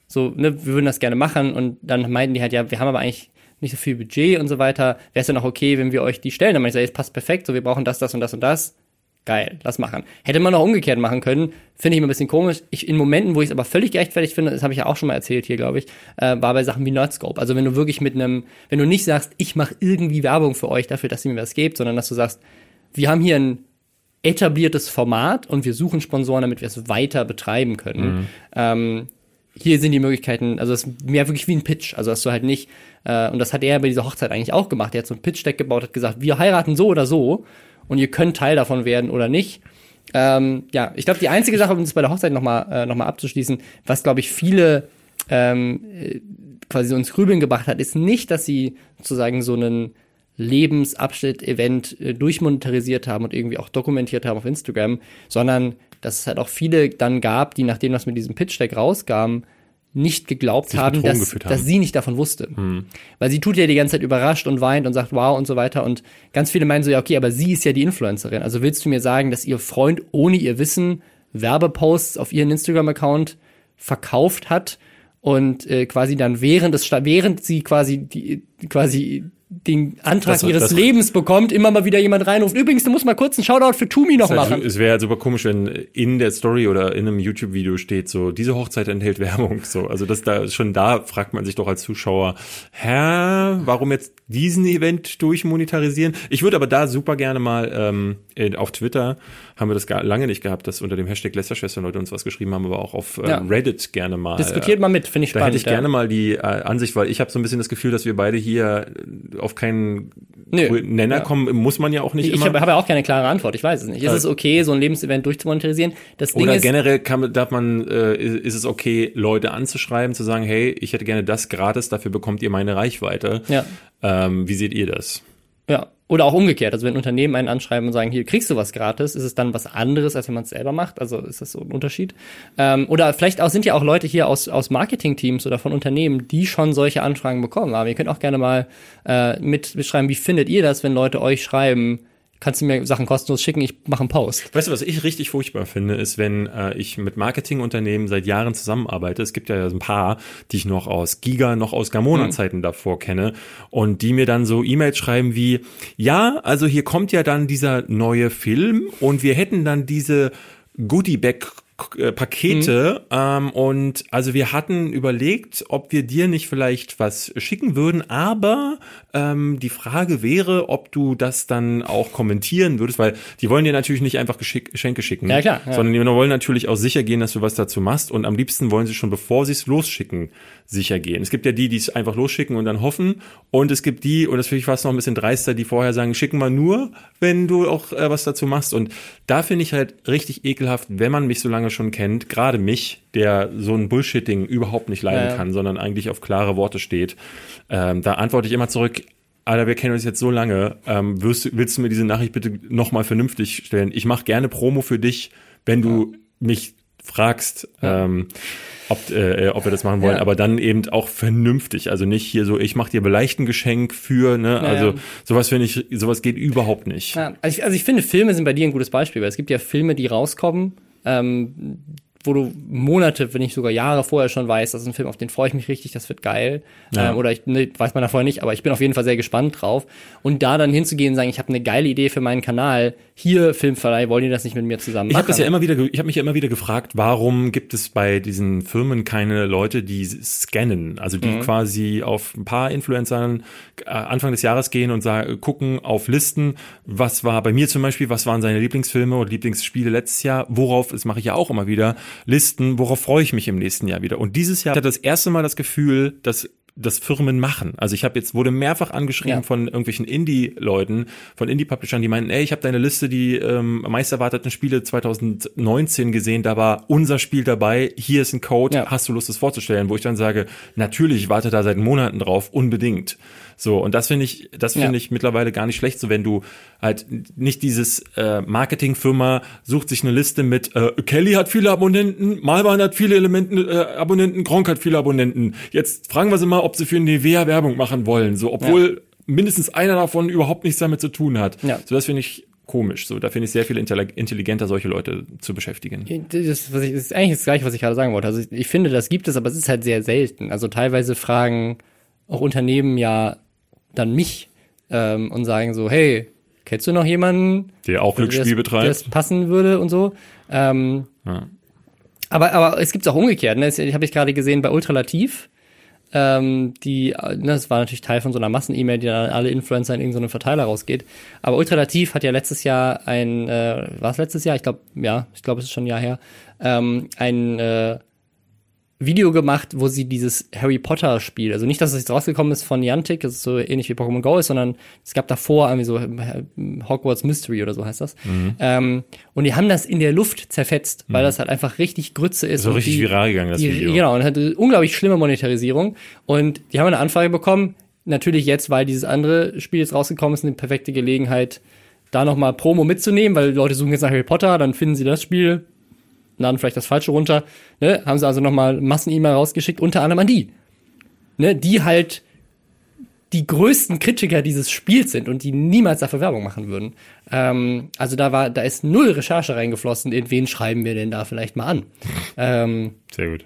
so, ne, wir würden das gerne machen und dann meinten die halt, ja, wir haben aber eigentlich nicht so viel Budget und so weiter, wäre es dann auch okay, wenn wir euch die stellen. Dann meine ich, es passt perfekt, so wir brauchen das, das und das und das. Geil, lass machen. Hätte man auch umgekehrt machen können, finde ich immer ein bisschen komisch. Ich, in Momenten, wo ich es aber völlig gerechtfertigt finde, das habe ich ja auch schon mal erzählt hier, glaube ich, äh, war bei Sachen wie Nerdscope. Also wenn du wirklich mit einem, wenn du nicht sagst, ich mache irgendwie Werbung für euch dafür, dass ihr mir was gebt, sondern dass du sagst, wir haben hier ein etabliertes Format und wir suchen Sponsoren, damit wir es weiter betreiben können. Mhm. Ähm, hier sind die Möglichkeiten, also es ist mehr wirklich wie ein Pitch. Also dass du halt nicht, äh, und das hat er bei dieser Hochzeit eigentlich auch gemacht. Er hat so ein Pitch-Deck gebaut, hat gesagt, wir heiraten so oder so und ihr könnt Teil davon werden oder nicht. Ähm, ja, ich glaube, die einzige Sache, um das bei der Hochzeit nochmal äh, noch abzuschließen, was, glaube ich, viele ähm, äh, quasi so ins Grübeln gebracht hat, ist nicht, dass sie sozusagen so einen Lebensabschnitt-Event äh, durchmonetarisiert haben und irgendwie auch dokumentiert haben auf Instagram, sondern dass es halt auch viele dann gab, die nachdem das mit diesem Pitch-Deck rauskam, nicht geglaubt haben dass, haben, dass sie nicht davon wusste. Hm. Weil sie tut ja die ganze Zeit überrascht und weint und sagt wow und so weiter. Und ganz viele meinen so, ja, okay, aber sie ist ja die Influencerin. Also willst du mir sagen, dass ihr Freund ohne ihr Wissen Werbeposts auf ihren Instagram-Account verkauft hat und äh, quasi dann während des während sie quasi die quasi den Antrag das, ihres das, Lebens bekommt, immer mal wieder jemand reinruft. Übrigens, du musst mal kurz einen Shoutout für Tumi noch machen. Es wäre halt super komisch, wenn in der Story oder in einem YouTube-Video steht, so, diese Hochzeit enthält Werbung. So, also das da schon da fragt man sich doch als Zuschauer, hä, warum jetzt diesen Event durchmonetarisieren? Ich würde aber da super gerne mal ähm, auf Twitter haben wir das gar lange nicht gehabt, dass unter dem Hashtag Lästerschwestern Leute uns was geschrieben haben, aber auch auf äh, ja. Reddit gerne mal. Diskutiert mal mit, finde ich da spannend. Da hätte ich ja. gerne mal die äh, Ansicht, weil ich habe so ein bisschen das Gefühl, dass wir beide hier auf keinen Nö, Nenner ja. kommen, muss man ja auch nicht ich immer. Ich habe hab ja auch keine klare Antwort, ich weiß es nicht. Ist es okay, so ein Lebensevent durchzumonetarisieren? Das Ding Oder ist, generell kann, darf man, äh, ist es okay, Leute anzuschreiben, zu sagen, hey, ich hätte gerne das gratis, dafür bekommt ihr meine Reichweite. Ja. Ähm, wie seht ihr das? Ja, oder auch umgekehrt. Also wenn Unternehmen einen anschreiben und sagen, hier kriegst du was gratis, ist es dann was anderes, als wenn man es selber macht. Also ist das so ein Unterschied. Ähm, oder vielleicht auch sind ja auch Leute hier aus, aus Marketing-Teams oder von Unternehmen, die schon solche Anfragen bekommen. Aber ihr könnt auch gerne mal äh, mit beschreiben, wie findet ihr das, wenn Leute euch schreiben, kannst du mir Sachen kostenlos schicken, ich mache einen Post. Weißt du, was ich richtig furchtbar finde, ist, wenn äh, ich mit Marketingunternehmen seit Jahren zusammenarbeite. Es gibt ja ein paar, die ich noch aus Giga, noch aus Gamona-Zeiten mhm. davor kenne und die mir dann so E-Mails schreiben wie, ja, also hier kommt ja dann dieser neue Film und wir hätten dann diese Goodie-Bag äh, Pakete mhm. ähm, und also wir hatten überlegt, ob wir dir nicht vielleicht was schicken würden, aber ähm, die Frage wäre, ob du das dann auch kommentieren würdest, weil die wollen dir natürlich nicht einfach Geschick Geschenke schicken, ja, klar, ja. sondern die wollen natürlich auch sicher gehen, dass du was dazu machst und am liebsten wollen sie schon, bevor sie es losschicken, sicher gehen. Es gibt ja die, die es einfach losschicken und dann hoffen und es gibt die, und das finde ich fast noch ein bisschen dreister, die vorher sagen, schicken wir nur, wenn du auch äh, was dazu machst und da finde ich halt richtig ekelhaft, wenn man mich so lange schon kennt, gerade mich, der so ein Bullshitting überhaupt nicht leiden ja. kann, sondern eigentlich auf klare Worte steht, ähm, da antworte ich immer zurück, Alter, wir kennen uns jetzt so lange, ähm, wirst, willst du mir diese Nachricht bitte nochmal vernünftig stellen? Ich mache gerne Promo für dich, wenn du ja. mich fragst, ja. ähm, ob, äh, ob wir das machen wollen, ja. aber dann eben auch vernünftig. Also nicht hier so, ich mache dir vielleicht ein Geschenk für, ne? Ja, also sowas finde ich, sowas geht überhaupt nicht. Ja, also, ich, also ich finde, Filme sind bei dir ein gutes Beispiel, weil es gibt ja Filme, die rauskommen, ähm, wo du Monate, wenn nicht sogar Jahre vorher schon weißt, das ist ein Film, auf den freue ich mich richtig, das wird geil. Ja. Ähm, oder ich ne, weiß man da vorher nicht, aber ich bin auf jeden Fall sehr gespannt drauf. Und da dann hinzugehen und sagen, ich habe eine geile Idee für meinen Kanal, hier Filmverleih, wollen die das nicht mit mir zusammen machen? Ich habe das ja immer wieder, ich habe mich ja immer wieder gefragt, warum gibt es bei diesen Firmen keine Leute, die scannen, also die mhm. quasi auf ein paar Influencern äh, Anfang des Jahres gehen und sagen, gucken auf Listen, was war bei mir zum Beispiel, was waren seine Lieblingsfilme oder Lieblingsspiele letztes Jahr, worauf, das mache ich ja auch immer wieder, Listen, worauf freue ich mich im nächsten Jahr wieder. Und dieses Jahr hat das erste Mal das Gefühl, dass das Firmen machen. Also ich habe jetzt wurde mehrfach angeschrieben ja. von irgendwelchen Indie-Leuten, von Indie-Publishern, die meinten, ey, ich habe deine Liste, die ähm, meist erwarteten Spiele 2019 gesehen, da war unser Spiel dabei, hier ist ein Code, ja. hast du Lust, das vorzustellen? Wo ich dann sage, natürlich, ich warte da seit Monaten drauf, unbedingt. So, und das finde ich, das finde ja. ich mittlerweile gar nicht schlecht, so wenn du halt nicht dieses äh, Marketingfirma sucht sich eine Liste mit äh, Kelly hat viele Abonnenten, Malwan hat viele Elementen, äh, Abonnenten, Gronk hat viele Abonnenten. Jetzt fragen wir sie mal, ob sie für Nivea Werbung machen wollen, so obwohl ja. mindestens einer davon überhaupt nichts damit zu tun hat. Ja. So das finde ich komisch. So, da finde ich sehr viel intelligenter, solche Leute zu beschäftigen. Das, was ich, das ist eigentlich das Gleiche, was ich gerade sagen wollte. Also ich, ich finde, das gibt es, aber es ist halt sehr selten. Also teilweise fragen auch Unternehmen ja dann mich ähm, und sagen so, hey, kennst du noch jemanden, der auch Glücksspiel betreibt, der es passen würde und so. Ähm, ja. Aber aber es gibt auch umgekehrt. Ne? Das habe ich gerade gesehen bei Ultralativ. Ähm, die, ne, das war natürlich Teil von so einer Massen-E-Mail, die dann alle Influencer in irgendeinen Verteiler rausgeht. Aber Ultralativ hat ja letztes Jahr ein, äh, war es letztes Jahr? Ich glaube, ja, ich glaube, es ist schon ein Jahr her, ähm, ein äh, Video gemacht, wo sie dieses Harry Potter Spiel, also nicht, dass es jetzt rausgekommen ist von Niantic, das ist so ähnlich wie Pokémon Go ist, sondern es gab davor irgendwie so äh, Hogwarts Mystery oder so heißt das. Mhm. Ähm, und die haben das in der Luft zerfetzt, weil mhm. das halt einfach richtig Grütze ist. So richtig die, viral gegangen, das die, Video. Genau, und hatte unglaublich schlimme Monetarisierung. Und die haben eine Anfrage bekommen, natürlich jetzt, weil dieses andere Spiel jetzt rausgekommen ist, eine perfekte Gelegenheit, da nochmal Promo mitzunehmen, weil Leute suchen jetzt nach Harry Potter, dann finden sie das Spiel, laden vielleicht das Falsche runter, ne, haben sie also nochmal Massen-E-Mail rausgeschickt, unter anderem an die, ne, die halt die größten Kritiker dieses Spiels sind und die niemals dafür Werbung machen würden. Ähm, also da war, da ist null Recherche reingeflossen, in wen schreiben wir denn da vielleicht mal an. Ähm, Sehr gut.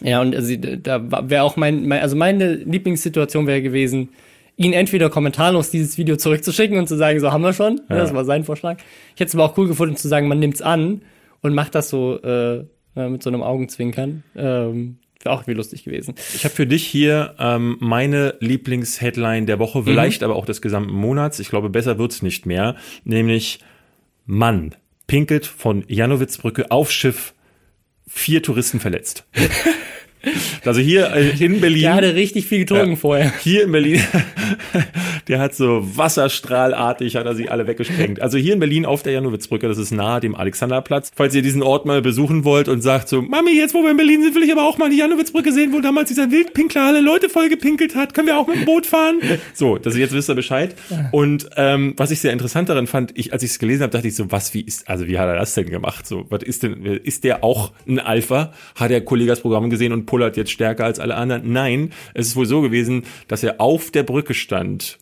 Ja, und also, da wäre auch mein, mein, also meine Lieblingssituation wäre gewesen, ihn entweder kommentarlos dieses Video zurückzuschicken und zu sagen, so haben wir schon. Ja. Das war sein Vorschlag. Ich hätte es aber auch cool gefunden zu sagen, man nimmt's an und macht das so äh, mit so einem Augenzwinkern. Ähm, Wäre auch irgendwie lustig gewesen. Ich habe für dich hier ähm, meine Lieblingsheadline der Woche, vielleicht mhm. aber auch des gesamten Monats. Ich glaube, besser wird's nicht mehr. Nämlich Mann pinkelt von Janowitzbrücke auf Schiff, vier Touristen verletzt. Also hier äh, in Berlin. Der hatte richtig viel getrunken äh, vorher. Hier in Berlin. Der hat so wasserstrahlartig, hat er sie alle weggesprengt. Also hier in Berlin auf der Janowitzbrücke, das ist nahe dem Alexanderplatz. Falls ihr diesen Ort mal besuchen wollt und sagt so, Mami, jetzt wo wir in Berlin sind, will ich aber auch mal die Janowitzbrücke sehen, wo damals dieser Wildpinkler alle Leute voll gepinkelt hat. Können wir auch mit dem Boot fahren? So, ihr jetzt wisst ihr Bescheid. Und ähm, was ich sehr interessant daran fand, ich, als ich es gelesen habe, dachte ich so, was, wie ist, also wie hat er das denn gemacht? So, was ist denn, ist der auch ein Alpha? Hat der Kollege das Programm gesehen und pullert jetzt stärker als alle anderen? Nein, es ist wohl so gewesen, dass er auf der Brücke stand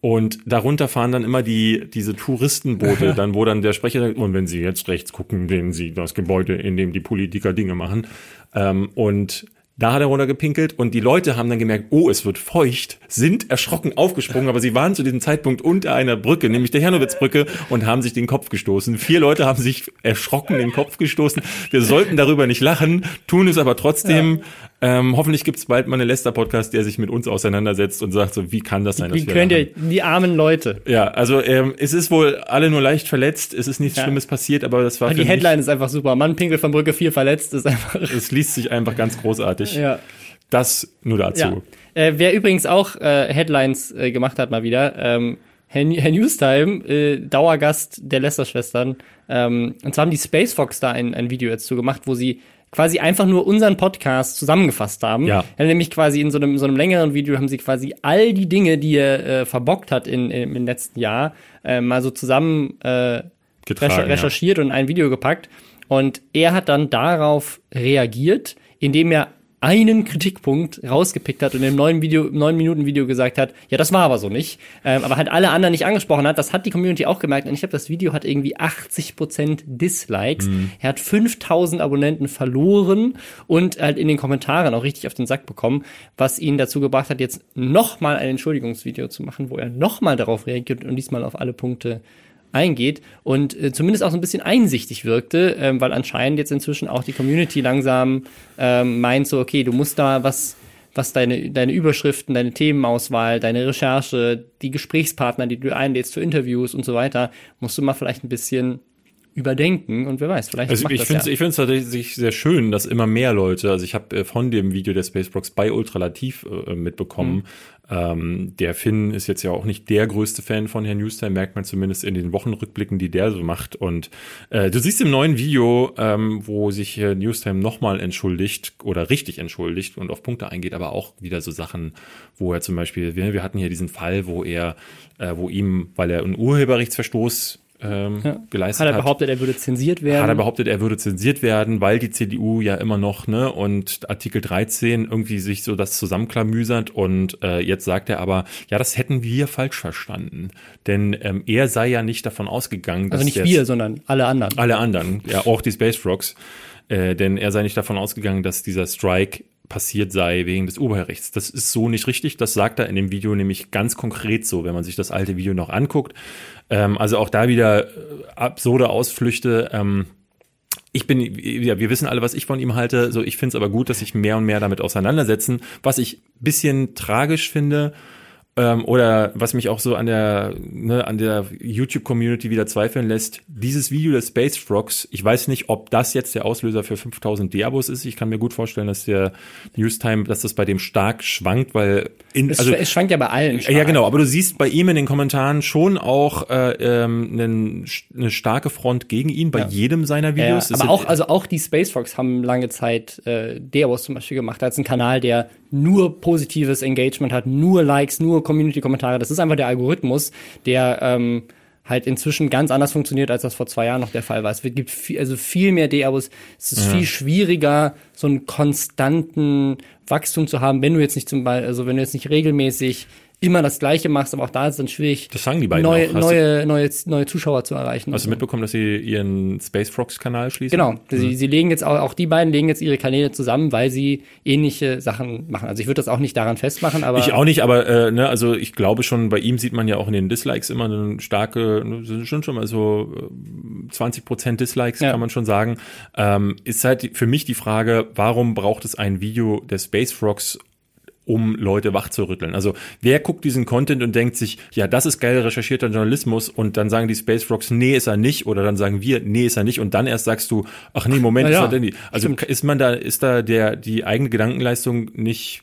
und darunter fahren dann immer die, diese Touristenboote, dann, wo dann der Sprecher sagt, und wenn Sie jetzt rechts gucken, sehen Sie das Gebäude, in dem die Politiker Dinge machen. Ähm, und da hat er runtergepinkelt und die Leute haben dann gemerkt, oh, es wird feucht, sind erschrocken aufgesprungen, aber sie waren zu diesem Zeitpunkt unter einer Brücke, nämlich der Hernowitzbrücke und haben sich den Kopf gestoßen. Vier Leute haben sich erschrocken den Kopf gestoßen. Wir sollten darüber nicht lachen, tun es aber trotzdem. Ja. Ähm, hoffentlich gibt es bald mal einen Lester-Podcast, der sich mit uns auseinandersetzt und sagt so, wie kann das sein? Wie könnt ihr, die armen Leute. Ja, also ähm, es ist wohl alle nur leicht verletzt, es ist nichts ja. Schlimmes passiert, aber das war aber Die Headline ist einfach super. Mann pinkelt von Brücke 4 verletzt, ist einfach... Es liest sich einfach ganz großartig. Ja. Das nur dazu. Ja. Äh, wer übrigens auch äh, Headlines äh, gemacht hat mal wieder, ähm, Herr, Herr Newstime, äh, Dauergast der Lester-Schwestern. Ähm, und zwar haben die Space Fox da ein, ein Video dazu gemacht, wo sie quasi einfach nur unseren Podcast zusammengefasst haben. Ja. ja nämlich quasi in so einem, so einem längeren Video haben sie quasi all die Dinge, die er äh, verbockt hat in, in, im letzten Jahr, äh, mal so zusammen äh, Getragen, recherchiert ja. und ein Video gepackt. Und er hat dann darauf reagiert, indem er einen Kritikpunkt rausgepickt hat und im neuen Video, neun Minuten Video gesagt hat, ja, das war aber so nicht, ähm, aber halt alle anderen nicht angesprochen hat. Das hat die Community auch gemerkt und ich habe das Video hat irgendwie 80% Dislikes. Mhm. Er hat 5000 Abonnenten verloren und halt in den Kommentaren auch richtig auf den Sack bekommen, was ihn dazu gebracht hat, jetzt nochmal ein Entschuldigungsvideo zu machen, wo er nochmal darauf reagiert und diesmal auf alle Punkte eingeht und äh, zumindest auch so ein bisschen einsichtig wirkte, ähm, weil anscheinend jetzt inzwischen auch die Community langsam ähm, meint so, okay, du musst da was, was deine, deine Überschriften, deine Themenauswahl, deine Recherche, die Gesprächspartner, die du einlädst zu Interviews und so weiter, musst du mal vielleicht ein bisschen überdenken und wer weiß, vielleicht also ich finde ja. ich finde es tatsächlich sehr schön, dass immer mehr Leute, also ich habe äh, von dem Video der Spacebrox bei Ultralativ äh, mitbekommen. Mhm. Ähm, der Finn ist jetzt ja auch nicht der größte Fan von Herrn Newstime, merkt man zumindest in den Wochenrückblicken, die der so macht. Und äh, du siehst im neuen Video, ähm, wo sich Herr Newstime nochmal entschuldigt oder richtig entschuldigt und auf Punkte eingeht, aber auch wieder so Sachen, wo er zum Beispiel, wir, wir hatten hier diesen Fall, wo er, äh, wo ihm, weil er einen Urheberrechtsverstoß ähm, ja. geleistet hat. Er behauptet, er würde zensiert werden? Hat er behauptet, er würde zensiert werden, weil die CDU ja immer noch, ne, und Artikel 13 irgendwie sich so das zusammenklamüsert und äh, jetzt sagt er aber, ja, das hätten wir falsch verstanden. Denn ähm, er sei ja nicht davon ausgegangen, dass. Also nicht wir, sondern alle anderen. Alle anderen, ja, auch die Space Frogs. Äh, denn er sei nicht davon ausgegangen, dass dieser Strike passiert sei wegen des Urheberrechts. Das ist so nicht richtig. Das sagt er in dem Video nämlich ganz konkret so, wenn man sich das alte Video noch anguckt. Ähm, also auch da wieder äh, absurde Ausflüchte. Ähm, ich bin, ja, wir wissen alle, was ich von ihm halte. So, ich finde es aber gut, dass sich mehr und mehr damit auseinandersetzen. Was ich bisschen tragisch finde, ähm, oder was mich auch so an der, ne, an der YouTube-Community wieder zweifeln lässt, dieses Video des Space Frogs, ich weiß nicht, ob das jetzt der Auslöser für 5000 Diabos ist. Ich kann mir gut vorstellen, dass der Newstime, dass das bei dem stark schwankt, weil in, es, also, es schwankt ja bei allen. Stark. Ja, genau, aber du siehst bei ihm in den Kommentaren schon auch äh, ähm, einen, eine starke Front gegen ihn bei ja. jedem seiner Videos. Ja, aber auch, also auch die Space Frogs haben lange Zeit äh, Diabos zum Beispiel gemacht. Da ist ein Kanal, der nur positives Engagement hat, nur Likes, nur Community-Kommentare. Das ist einfach der Algorithmus, der ähm, halt inzwischen ganz anders funktioniert, als das vor zwei Jahren noch der Fall war. Es gibt viel, also viel mehr D-Abos. Es ist ja. viel schwieriger, so einen konstanten Wachstum zu haben, wenn du jetzt nicht zum Beispiel, also wenn du jetzt nicht regelmäßig immer das Gleiche machst, aber auch da ist es dann schwierig, das sagen die beiden neue, neue, neue, neue Zuschauer zu erreichen. Hast du mitbekommen, dass sie ihren Space Frogs Kanal schließen? Genau, mhm. sie, sie legen jetzt auch, auch die beiden legen jetzt ihre Kanäle zusammen, weil sie ähnliche Sachen machen. Also ich würde das auch nicht daran festmachen, aber ich auch nicht, aber äh, ne, also ich glaube schon, bei ihm sieht man ja auch in den Dislikes immer eine starke, ne, sind schon schon mal so 20 äh, Prozent Dislikes, ja. kann man schon sagen. Ähm, ist halt für mich die Frage, warum braucht es ein Video der Space Frogs um Leute wachzurütteln. Also wer guckt diesen Content und denkt sich, ja, das ist geil recherchierter Journalismus und dann sagen die Space Rocks, nee, ist er nicht oder dann sagen wir, nee, ist er nicht und dann erst sagst du, ach nee, Moment, ja, ist er denn die? Also stimmt. ist man da, ist da der, die eigene Gedankenleistung nicht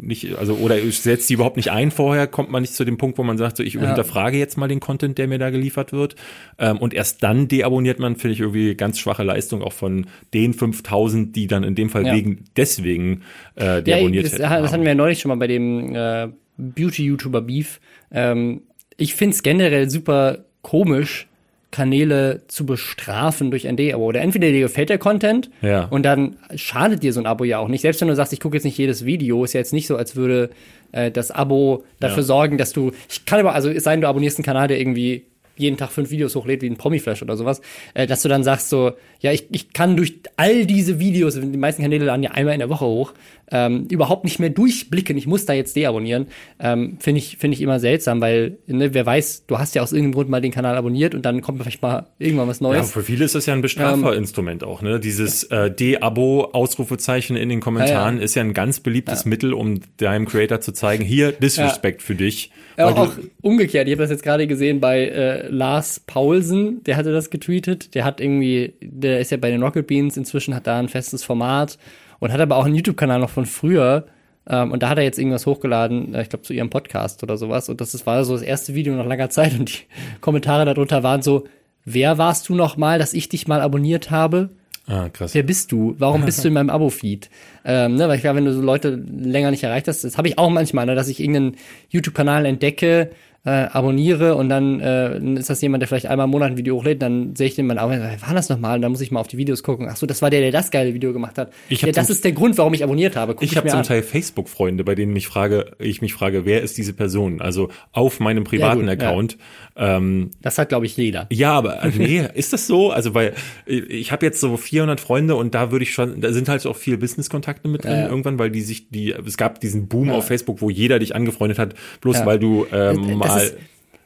nicht, also oder setzt die überhaupt nicht ein vorher, kommt man nicht zu dem Punkt, wo man sagt, so ich ja. hinterfrage jetzt mal den Content, der mir da geliefert wird. Ähm, und erst dann deabonniert man, finde ich irgendwie ganz schwache Leistung auch von den 5000, die dann in dem Fall ja. wegen deswegen äh, deabonniert ja, das, haben. Das hatten wir ja neulich schon mal bei dem äh, Beauty-YouTuber Beef. Ähm, ich find's generell super komisch, Kanäle zu bestrafen durch ein D-Abo. Oder entweder dir gefällt der Content ja. und dann schadet dir so ein Abo ja auch nicht. Selbst wenn du sagst, ich gucke jetzt nicht jedes Video, ist ja jetzt nicht so, als würde äh, das Abo dafür ja. sorgen, dass du. Ich kann aber, also es sei denn, du abonnierst einen Kanal, der irgendwie jeden Tag fünf Videos hochlädt, wie ein Promiflash oder sowas, äh, dass du dann sagst so, ja, ich, ich kann durch all diese Videos, die meisten Kanäle laden ja einmal in der Woche hoch, ähm, überhaupt nicht mehr durchblicken. Ich muss da jetzt deabonnieren. Ähm, Finde ich, finde ich immer seltsam, weil, ne, wer weiß, du hast ja aus irgendeinem Grund mal den Kanal abonniert und dann kommt vielleicht mal irgendwann was Neues. Ja, für viele ist das ja ein Bestraferinstrument ähm, auch, ne? Dieses äh, De-Abo, Ausrufezeichen in den Kommentaren ja, ja. ist ja ein ganz beliebtes Mittel, um deinem Creator zu zeigen, hier Disrespect für dich. Ja, auch umgekehrt, ich habe das jetzt gerade gesehen bei äh, Lars Paulsen, der hatte das getweetet, der hat irgendwie, der ist ja bei den Rocket Beans inzwischen, hat da ein festes Format und hat aber auch einen YouTube-Kanal noch von früher. Ähm, und da hat er jetzt irgendwas hochgeladen, äh, ich glaube zu ihrem Podcast oder sowas. Und das ist, war so das erste Video nach langer Zeit und die Kommentare darunter waren so, wer warst du noch mal, dass ich dich mal abonniert habe? Ah, krass. Wer bist du? Warum bist du in meinem Abo-Feed? Ähm, ne, weil ich glaube, wenn du so Leute länger nicht erreicht hast, das habe ich auch manchmal, ne, dass ich irgendeinen YouTube-Kanal entdecke, äh, abonniere und dann äh, ist das jemand, der vielleicht einmal im Monat ein Video hochlädt, dann sehe ich den mal, aber war das nochmal? Und dann muss ich mal auf die Videos gucken. Ach so, das war der, der das geile Video gemacht hat. Ich ja, das ist der Grund, warum ich abonniert habe. Guck ich habe zum an. Teil Facebook-Freunde, bei denen mich frage, ich mich frage, wer ist diese Person? Also auf meinem privaten ja, gut, Account. Ja ähm, das hat, glaube ich, jeder. Ja, aber nee, ist das so? Also, weil ich habe jetzt so 400 Freunde und da würde ich schon, da sind halt auch viel Business-Kontakte mit drin ja, irgendwann, weil die sich, die, es gab diesen Boom auf Facebook, wo jeder dich angefreundet hat, bloß weil du ähm, mal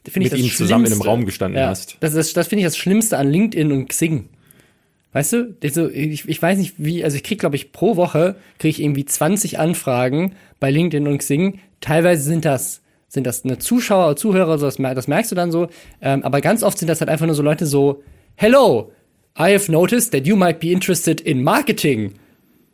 ist, mit ihnen zusammen in einem Raum gestanden hast. Das, das, das finde ich das Schlimmste an LinkedIn und Xing. Weißt du, also ich, ich weiß nicht wie, also ich krieg glaube ich pro Woche kriege ich irgendwie 20 Anfragen bei LinkedIn und Xing. Teilweise sind das sind das eine Zuschauer oder Zuhörer, so das, das merkst du dann so. Ähm, aber ganz oft sind das halt einfach nur so Leute so, Hello, I have noticed that you might be interested in marketing.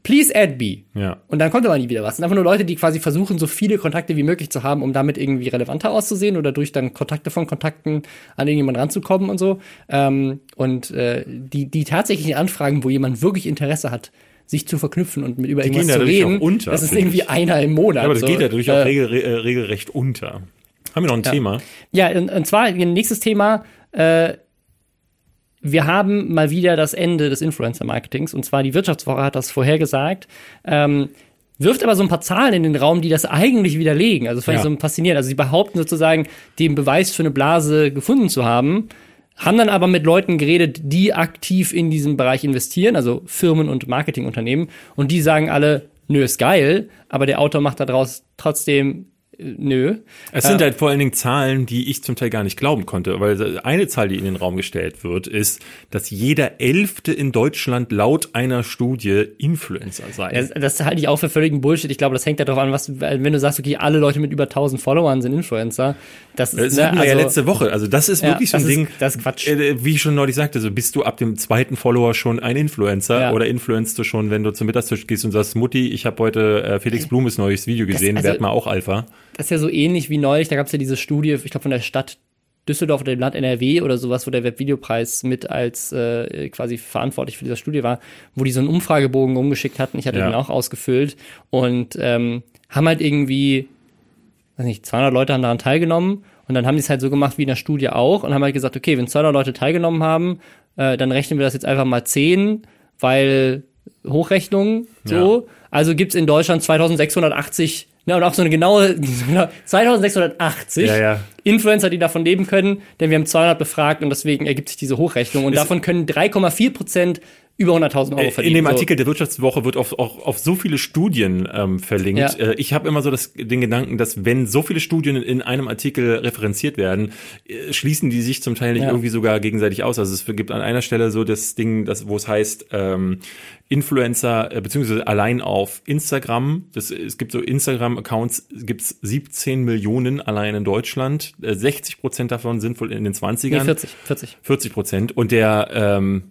Please add me. Ja. Und dann kommt aber nie wieder was. Das sind einfach nur Leute, die quasi versuchen, so viele Kontakte wie möglich zu haben, um damit irgendwie relevanter auszusehen oder durch dann Kontakte von Kontakten an irgendjemand ranzukommen und so. Ähm, und äh, die, die tatsächlichen Anfragen, wo jemand wirklich Interesse hat, sich zu verknüpfen und mit über die irgendwas zu reden. Unter, das ist irgendwie ich. einer im Monat. Ja, aber das so. geht ja natürlich auch regel, äh, regelrecht unter. Haben wir noch ein ja. Thema? Ja, und, und zwar nächstes Thema. Äh, wir haben mal wieder das Ende des Influencer-Marketings. Und zwar die Wirtschaftswoche hat das vorhergesagt. Ähm, wirft aber so ein paar Zahlen in den Raum, die das eigentlich widerlegen. Also das fand ja. ich so faszinierend. Also sie behaupten sozusagen, den Beweis für eine Blase gefunden zu haben haben dann aber mit Leuten geredet, die aktiv in diesem Bereich investieren, also Firmen und Marketingunternehmen, und die sagen alle, nö, ist geil, aber der Autor macht daraus trotzdem nö. Es sind äh, halt vor allen Dingen Zahlen, die ich zum Teil gar nicht glauben konnte, weil eine Zahl, die in den Raum gestellt wird, ist, dass jeder Elfte in Deutschland laut einer Studie Influencer sei. Das, das halte ich auch für völligen Bullshit. Ich glaube, das hängt darauf an, was, wenn du sagst, okay, alle Leute mit über 1000 Followern sind Influencer. Das, ist, das ne, hatten wir also, ja letzte Woche. Also das ist wirklich ja, so ein Ding. das ist Quatsch. Äh, wie ich schon neulich sagte, so bist du ab dem zweiten Follower schon ein Influencer ja. oder influenzt du schon, wenn du zum Mittagstisch gehst und sagst, Mutti, ich habe heute äh, Felix Blumes neues Video gesehen, das, also, werd mal auch Alpha. Das ist ja so ähnlich wie neulich, da gab es ja diese Studie, ich glaube von der Stadt Düsseldorf oder dem Land NRW oder sowas, wo der Webvideopreis mit als äh, quasi verantwortlich für diese Studie war, wo die so einen Umfragebogen umgeschickt hatten. Ich hatte ja. den auch ausgefüllt und ähm, haben halt irgendwie, weiß nicht, 200 Leute haben daran teilgenommen und dann haben die es halt so gemacht wie in der Studie auch und haben halt gesagt, okay, wenn 200 Leute teilgenommen haben, äh, dann rechnen wir das jetzt einfach mal 10, weil Hochrechnung so. Ja. Also gibt's in Deutschland 2680 ja, und auch so eine genaue 2680 ja, ja. Influencer, die davon leben können, denn wir haben 200 befragt und deswegen ergibt sich diese Hochrechnung. Und davon können 3,4 Prozent über 100.000 Euro verdienen. In dem Artikel der Wirtschaftswoche wird auf, auch auf so viele Studien ähm, verlinkt. Ja. Äh, ich habe immer so das, den Gedanken, dass wenn so viele Studien in einem Artikel referenziert werden, äh, schließen die sich zum Teil nicht ja. irgendwie sogar gegenseitig aus. Also es gibt an einer Stelle so das Ding, das, wo es heißt, ähm, Influencer, äh, beziehungsweise allein auf Instagram, das, es gibt so Instagram-Accounts, gibt es 17 Millionen allein in Deutschland. Äh, 60 Prozent davon sind wohl in den 20ern. Nee, 40, 40. 40 Prozent. Und der ähm,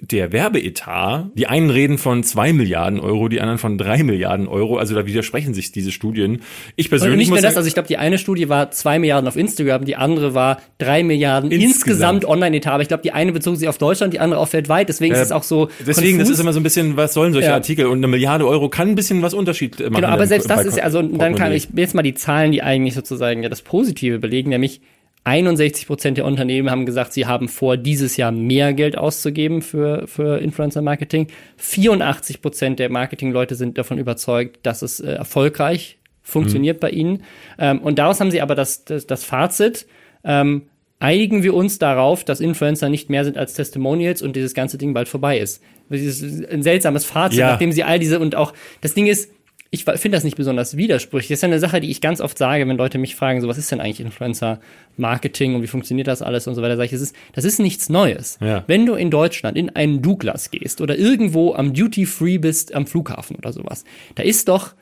der Werbeetat, die einen reden von zwei Milliarden Euro, die anderen von drei Milliarden Euro. Also da widersprechen sich diese Studien. Ich persönlich Und nicht nur das, also ich glaube, die eine Studie war zwei Milliarden auf Instagram, die andere war drei Milliarden Insgesamt. insgesamt, Online-Etat. Aber ich glaube, die eine bezog sich auf Deutschland, die andere auf weltweit. Deswegen ist es auch so. deswegen, das konfus. ist immer so ein bisschen, was sollen solche Ja. Artikel? Und eine Milliarde Euro kann ein bisschen was Unterschied machen. Genau, aber selbst das ist ja, also dann kann ich jetzt mal die Zahlen, die eigentlich sozusagen ja das Positive belegen, nämlich 61 Prozent der Unternehmen haben gesagt, sie haben vor, dieses Jahr mehr Geld auszugeben für, für Influencer-Marketing. 84 Prozent der Marketingleute sind davon überzeugt, dass es äh, erfolgreich funktioniert bei ihnen. Ähm, und daraus haben sie aber das, das, das Fazit, ähm, einigen wir uns darauf, dass Influencer nicht mehr sind als Testimonials und dieses ganze Ding bald vorbei ist. Das ist ein seltsames Fazit, Ja. nachdem sie all diese und auch das Ding ist, ich finde das nicht besonders widersprüchlich. Das ist ja eine Sache, die ich ganz oft sage, wenn Leute mich fragen, so was ist denn eigentlich Influencer-Marketing und wie funktioniert das alles und so weiter, sage ich, das ist, das ist nichts Neues. Ja. Wenn du in Deutschland in einen Douglas gehst oder irgendwo am Duty-Free bist am Flughafen oder sowas, da ist doch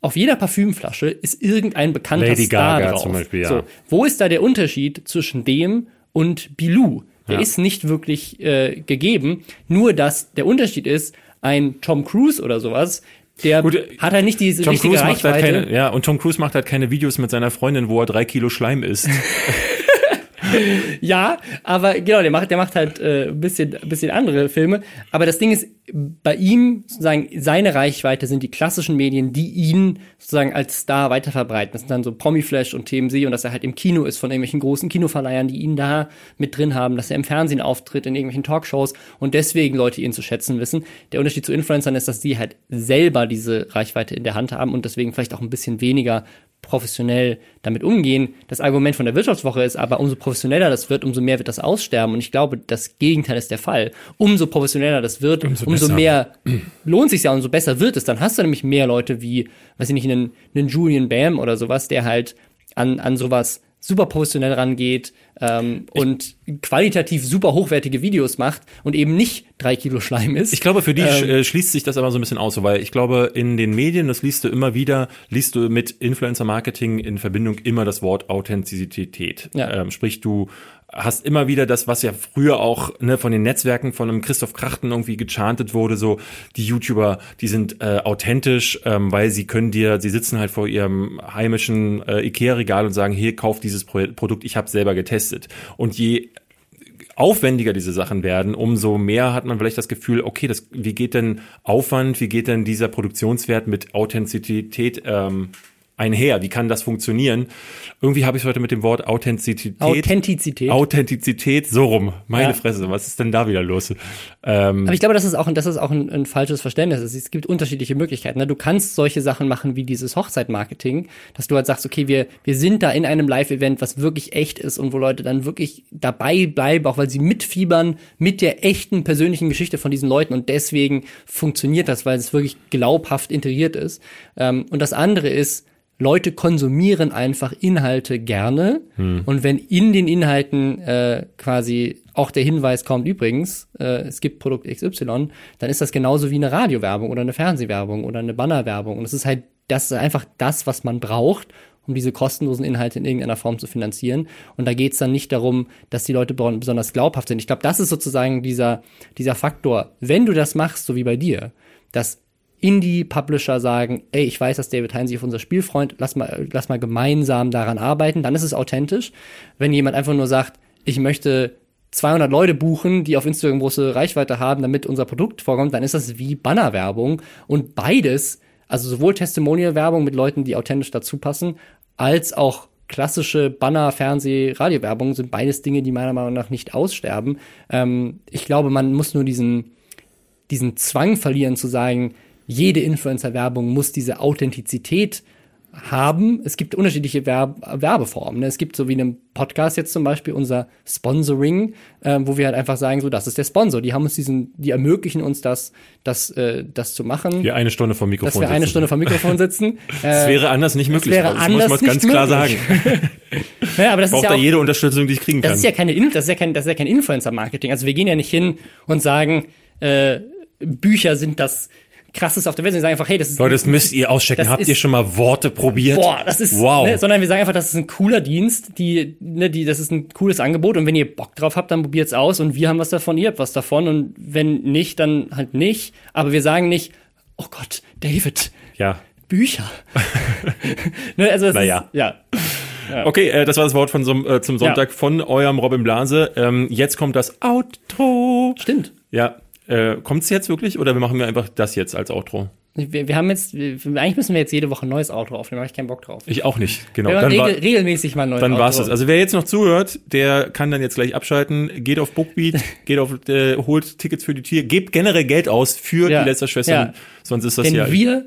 auf jeder Parfümflasche ist irgendein bekannter Lady Star Gaga drauf. zum Beispiel, ja. So, wo ist da der Unterschied zwischen dem und Bilou? Der Ja. ist nicht wirklich äh, gegeben. Nur, dass der Unterschied ist, ein Tom Cruise oder sowas, der Gut, hat halt nicht diese Tom richtige Cruise macht halt Reichweite. keine, ja, und Tom Cruise macht halt keine Videos mit seiner Freundin, wo er drei Kilo Schleim isst. Ja, aber genau, der macht, der macht halt äh, ein bisschen, bisschen andere Filme. Aber das Ding ist, bei ihm sozusagen seine Reichweite sind die klassischen Medien, die ihn sozusagen als Star weiterverbreiten. Das sind dann so Promiflash und TMZ und dass er halt im Kino ist von irgendwelchen großen Kinoverleihern, die ihn da mit drin haben, dass er im Fernsehen auftritt, in irgendwelchen Talkshows und deswegen Leute ihn zu schätzen wissen. Der Unterschied zu Influencern ist, dass die halt selber diese Reichweite in der Hand haben und deswegen vielleicht auch ein bisschen weniger professionell damit umgehen. Das Argument von der Wirtschaftswoche ist aber, umso professioneller das wird, umso mehr wird das aussterben. Und ich glaube, das Gegenteil ist der Fall. Umso professioneller das wird, umso, besser. mehr lohnt sich ja, umso besser wird es. Dann hast du nämlich mehr Leute wie, weiß ich nicht, einen, einen Julian Bam oder sowas, der halt an, an sowas super professionell rangeht ähm, und qualitativ super hochwertige Videos macht und eben nicht drei Kilo Schleim ist. Ich glaube, für die Ähm. äh, schließt sich das aber so ein bisschen aus, weil ich glaube, in den Medien, das liest du immer wieder, liest du mit Influencer-Marketing in Verbindung immer das Wort Authentizität. Ja. Ähm, sprich, du hast immer wieder das, was ja früher auch ne, von den Netzwerken von einem Christoph Krachten irgendwie gechantet wurde, so die YouTuber, die sind äh, authentisch, ähm, weil sie können dir, sie sitzen halt vor ihrem heimischen äh, Ikea-Regal und sagen, hier, kauf dieses Pro Produkt, ich habe selber getestet. Und je aufwendiger diese Sachen werden, umso mehr hat man vielleicht das Gefühl, okay, das, wie geht denn Aufwand, wie geht denn dieser Produktionswert mit Authentizität ähm, einher? Wie kann das funktionieren? Irgendwie habe ich es heute mit dem Wort Authentizität. Authentizität. Authentizität, so rum. Meine Ja. Fresse, was ist denn da wieder los? Ähm, Aber ich glaube, das ist auch, ein, das ist auch ein, ein falsches Verständnis. Es gibt unterschiedliche Möglichkeiten. ne? Du kannst solche Sachen machen wie dieses Hochzeitmarketing, dass du halt sagst, okay, wir, wir sind da in einem Live-Event, was wirklich echt ist und wo Leute dann wirklich dabei bleiben, auch weil sie mitfiebern mit der echten persönlichen Geschichte von diesen Leuten und deswegen funktioniert das, weil es wirklich glaubhaft integriert ist. Ähm, und das andere ist, Leute konsumieren einfach Inhalte gerne und wenn in den Inhalten äh, quasi auch der Hinweis kommt, übrigens, äh, es gibt Produkt XY, dann ist das genauso wie eine Radiowerbung oder eine Fernsehwerbung oder eine Bannerwerbung. Und es ist halt, das ist einfach das, was man braucht, um diese kostenlosen Inhalte in irgendeiner Form zu finanzieren. Und da geht es dann nicht darum, dass die Leute besonders glaubhaft sind. Ich glaube, das ist sozusagen dieser, dieser Faktor. Wenn du das machst, so wie bei dir, dass Indie-Publisher sagen, ey, ich weiß, dass David Hein sich auf unser Spiel freut, lass mal, lass mal gemeinsam daran arbeiten, dann ist es authentisch. Wenn jemand einfach nur sagt, ich möchte 200 Leute buchen, die auf Instagram große Reichweite haben, damit unser Produkt vorkommt, dann ist das wie Bannerwerbung und beides, also sowohl Testimonial-Werbung mit Leuten, die authentisch dazu passen, als auch klassische Banner, Fernseh, Radiowerbung sind beides Dinge, die meiner Meinung nach nicht aussterben. Ähm, ich glaube, man muss nur diesen, diesen Zwang verlieren zu sagen, jede Influencer-Werbung muss diese Authentizität haben. Es gibt unterschiedliche Werb Werbeformen. Ne? Es gibt so wie einem Podcast jetzt zum Beispiel unser Sponsoring, äh, wo wir halt einfach sagen, so das ist der Sponsor. Die haben uns diesen, die ermöglichen uns das, das, äh, das zu machen. hier eine Stunde vom Mikrofon. dass wir eine sitzen. Stunde vom Mikrofon sitzen. Das Äh, wäre anders nicht möglich. wäre das anders muss man ganz nicht klar möglich. sagen. ja, aber das ist Braucht ja da auch, jede Unterstützung, die ich kriegen kann. das ist ja keine, In- das ist ja kein, das ist ja kein Influencer-Marketing. Also wir gehen ja nicht hin und sagen, äh, Bücher sind das krasses auf der Welt. Wir sagen einfach, hey, das ist. Leute, das müsst ihr auschecken. Habt ihr schon mal Worte probiert? Boah, das ist. Wow. Ne, sondern wir sagen einfach, das ist ein cooler Dienst, die, ne, die, das ist ein cooles Angebot und wenn ihr Bock drauf habt, dann probiert's aus und wir haben was davon, ihr habt was davon und wenn nicht, dann halt nicht. Aber wir sagen nicht, oh Gott, David. Ja. Bücher. ne, also Naja. ist, ja. Okay, äh, das war das Wort von so, äh, zum Sonntag Ja. von eurem Robin Blase. Ähm, jetzt kommt das Outro. Stimmt. Ja, äh, kommt's jetzt wirklich oder machen wir einfach das jetzt als Outro? Wir, wir haben jetzt, eigentlich müssen wir jetzt jede Woche ein neues Auto aufnehmen, da habe ich keinen Bock drauf. Ich auch nicht, genau. Wir Dann, war, regel, regelmäßig mal ein neues dann Auto. war's das. Also wer jetzt noch zuhört, der kann dann jetzt gleich abschalten. Geht auf Bookbeat, geht auf, äh, holt Tickets für die Tier, gebt generell Geld aus für Ja. die letzte Schwester. Ja. Sonst ist das Denn ja. wir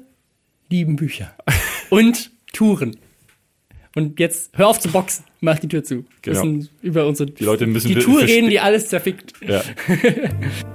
lieben Bücher. Und Touren. Und jetzt hör auf zu boxen, mach die Tür zu. Genau. müssen über unsere Die Leute müssen die Tour reden, die alles zerfickt. Ja.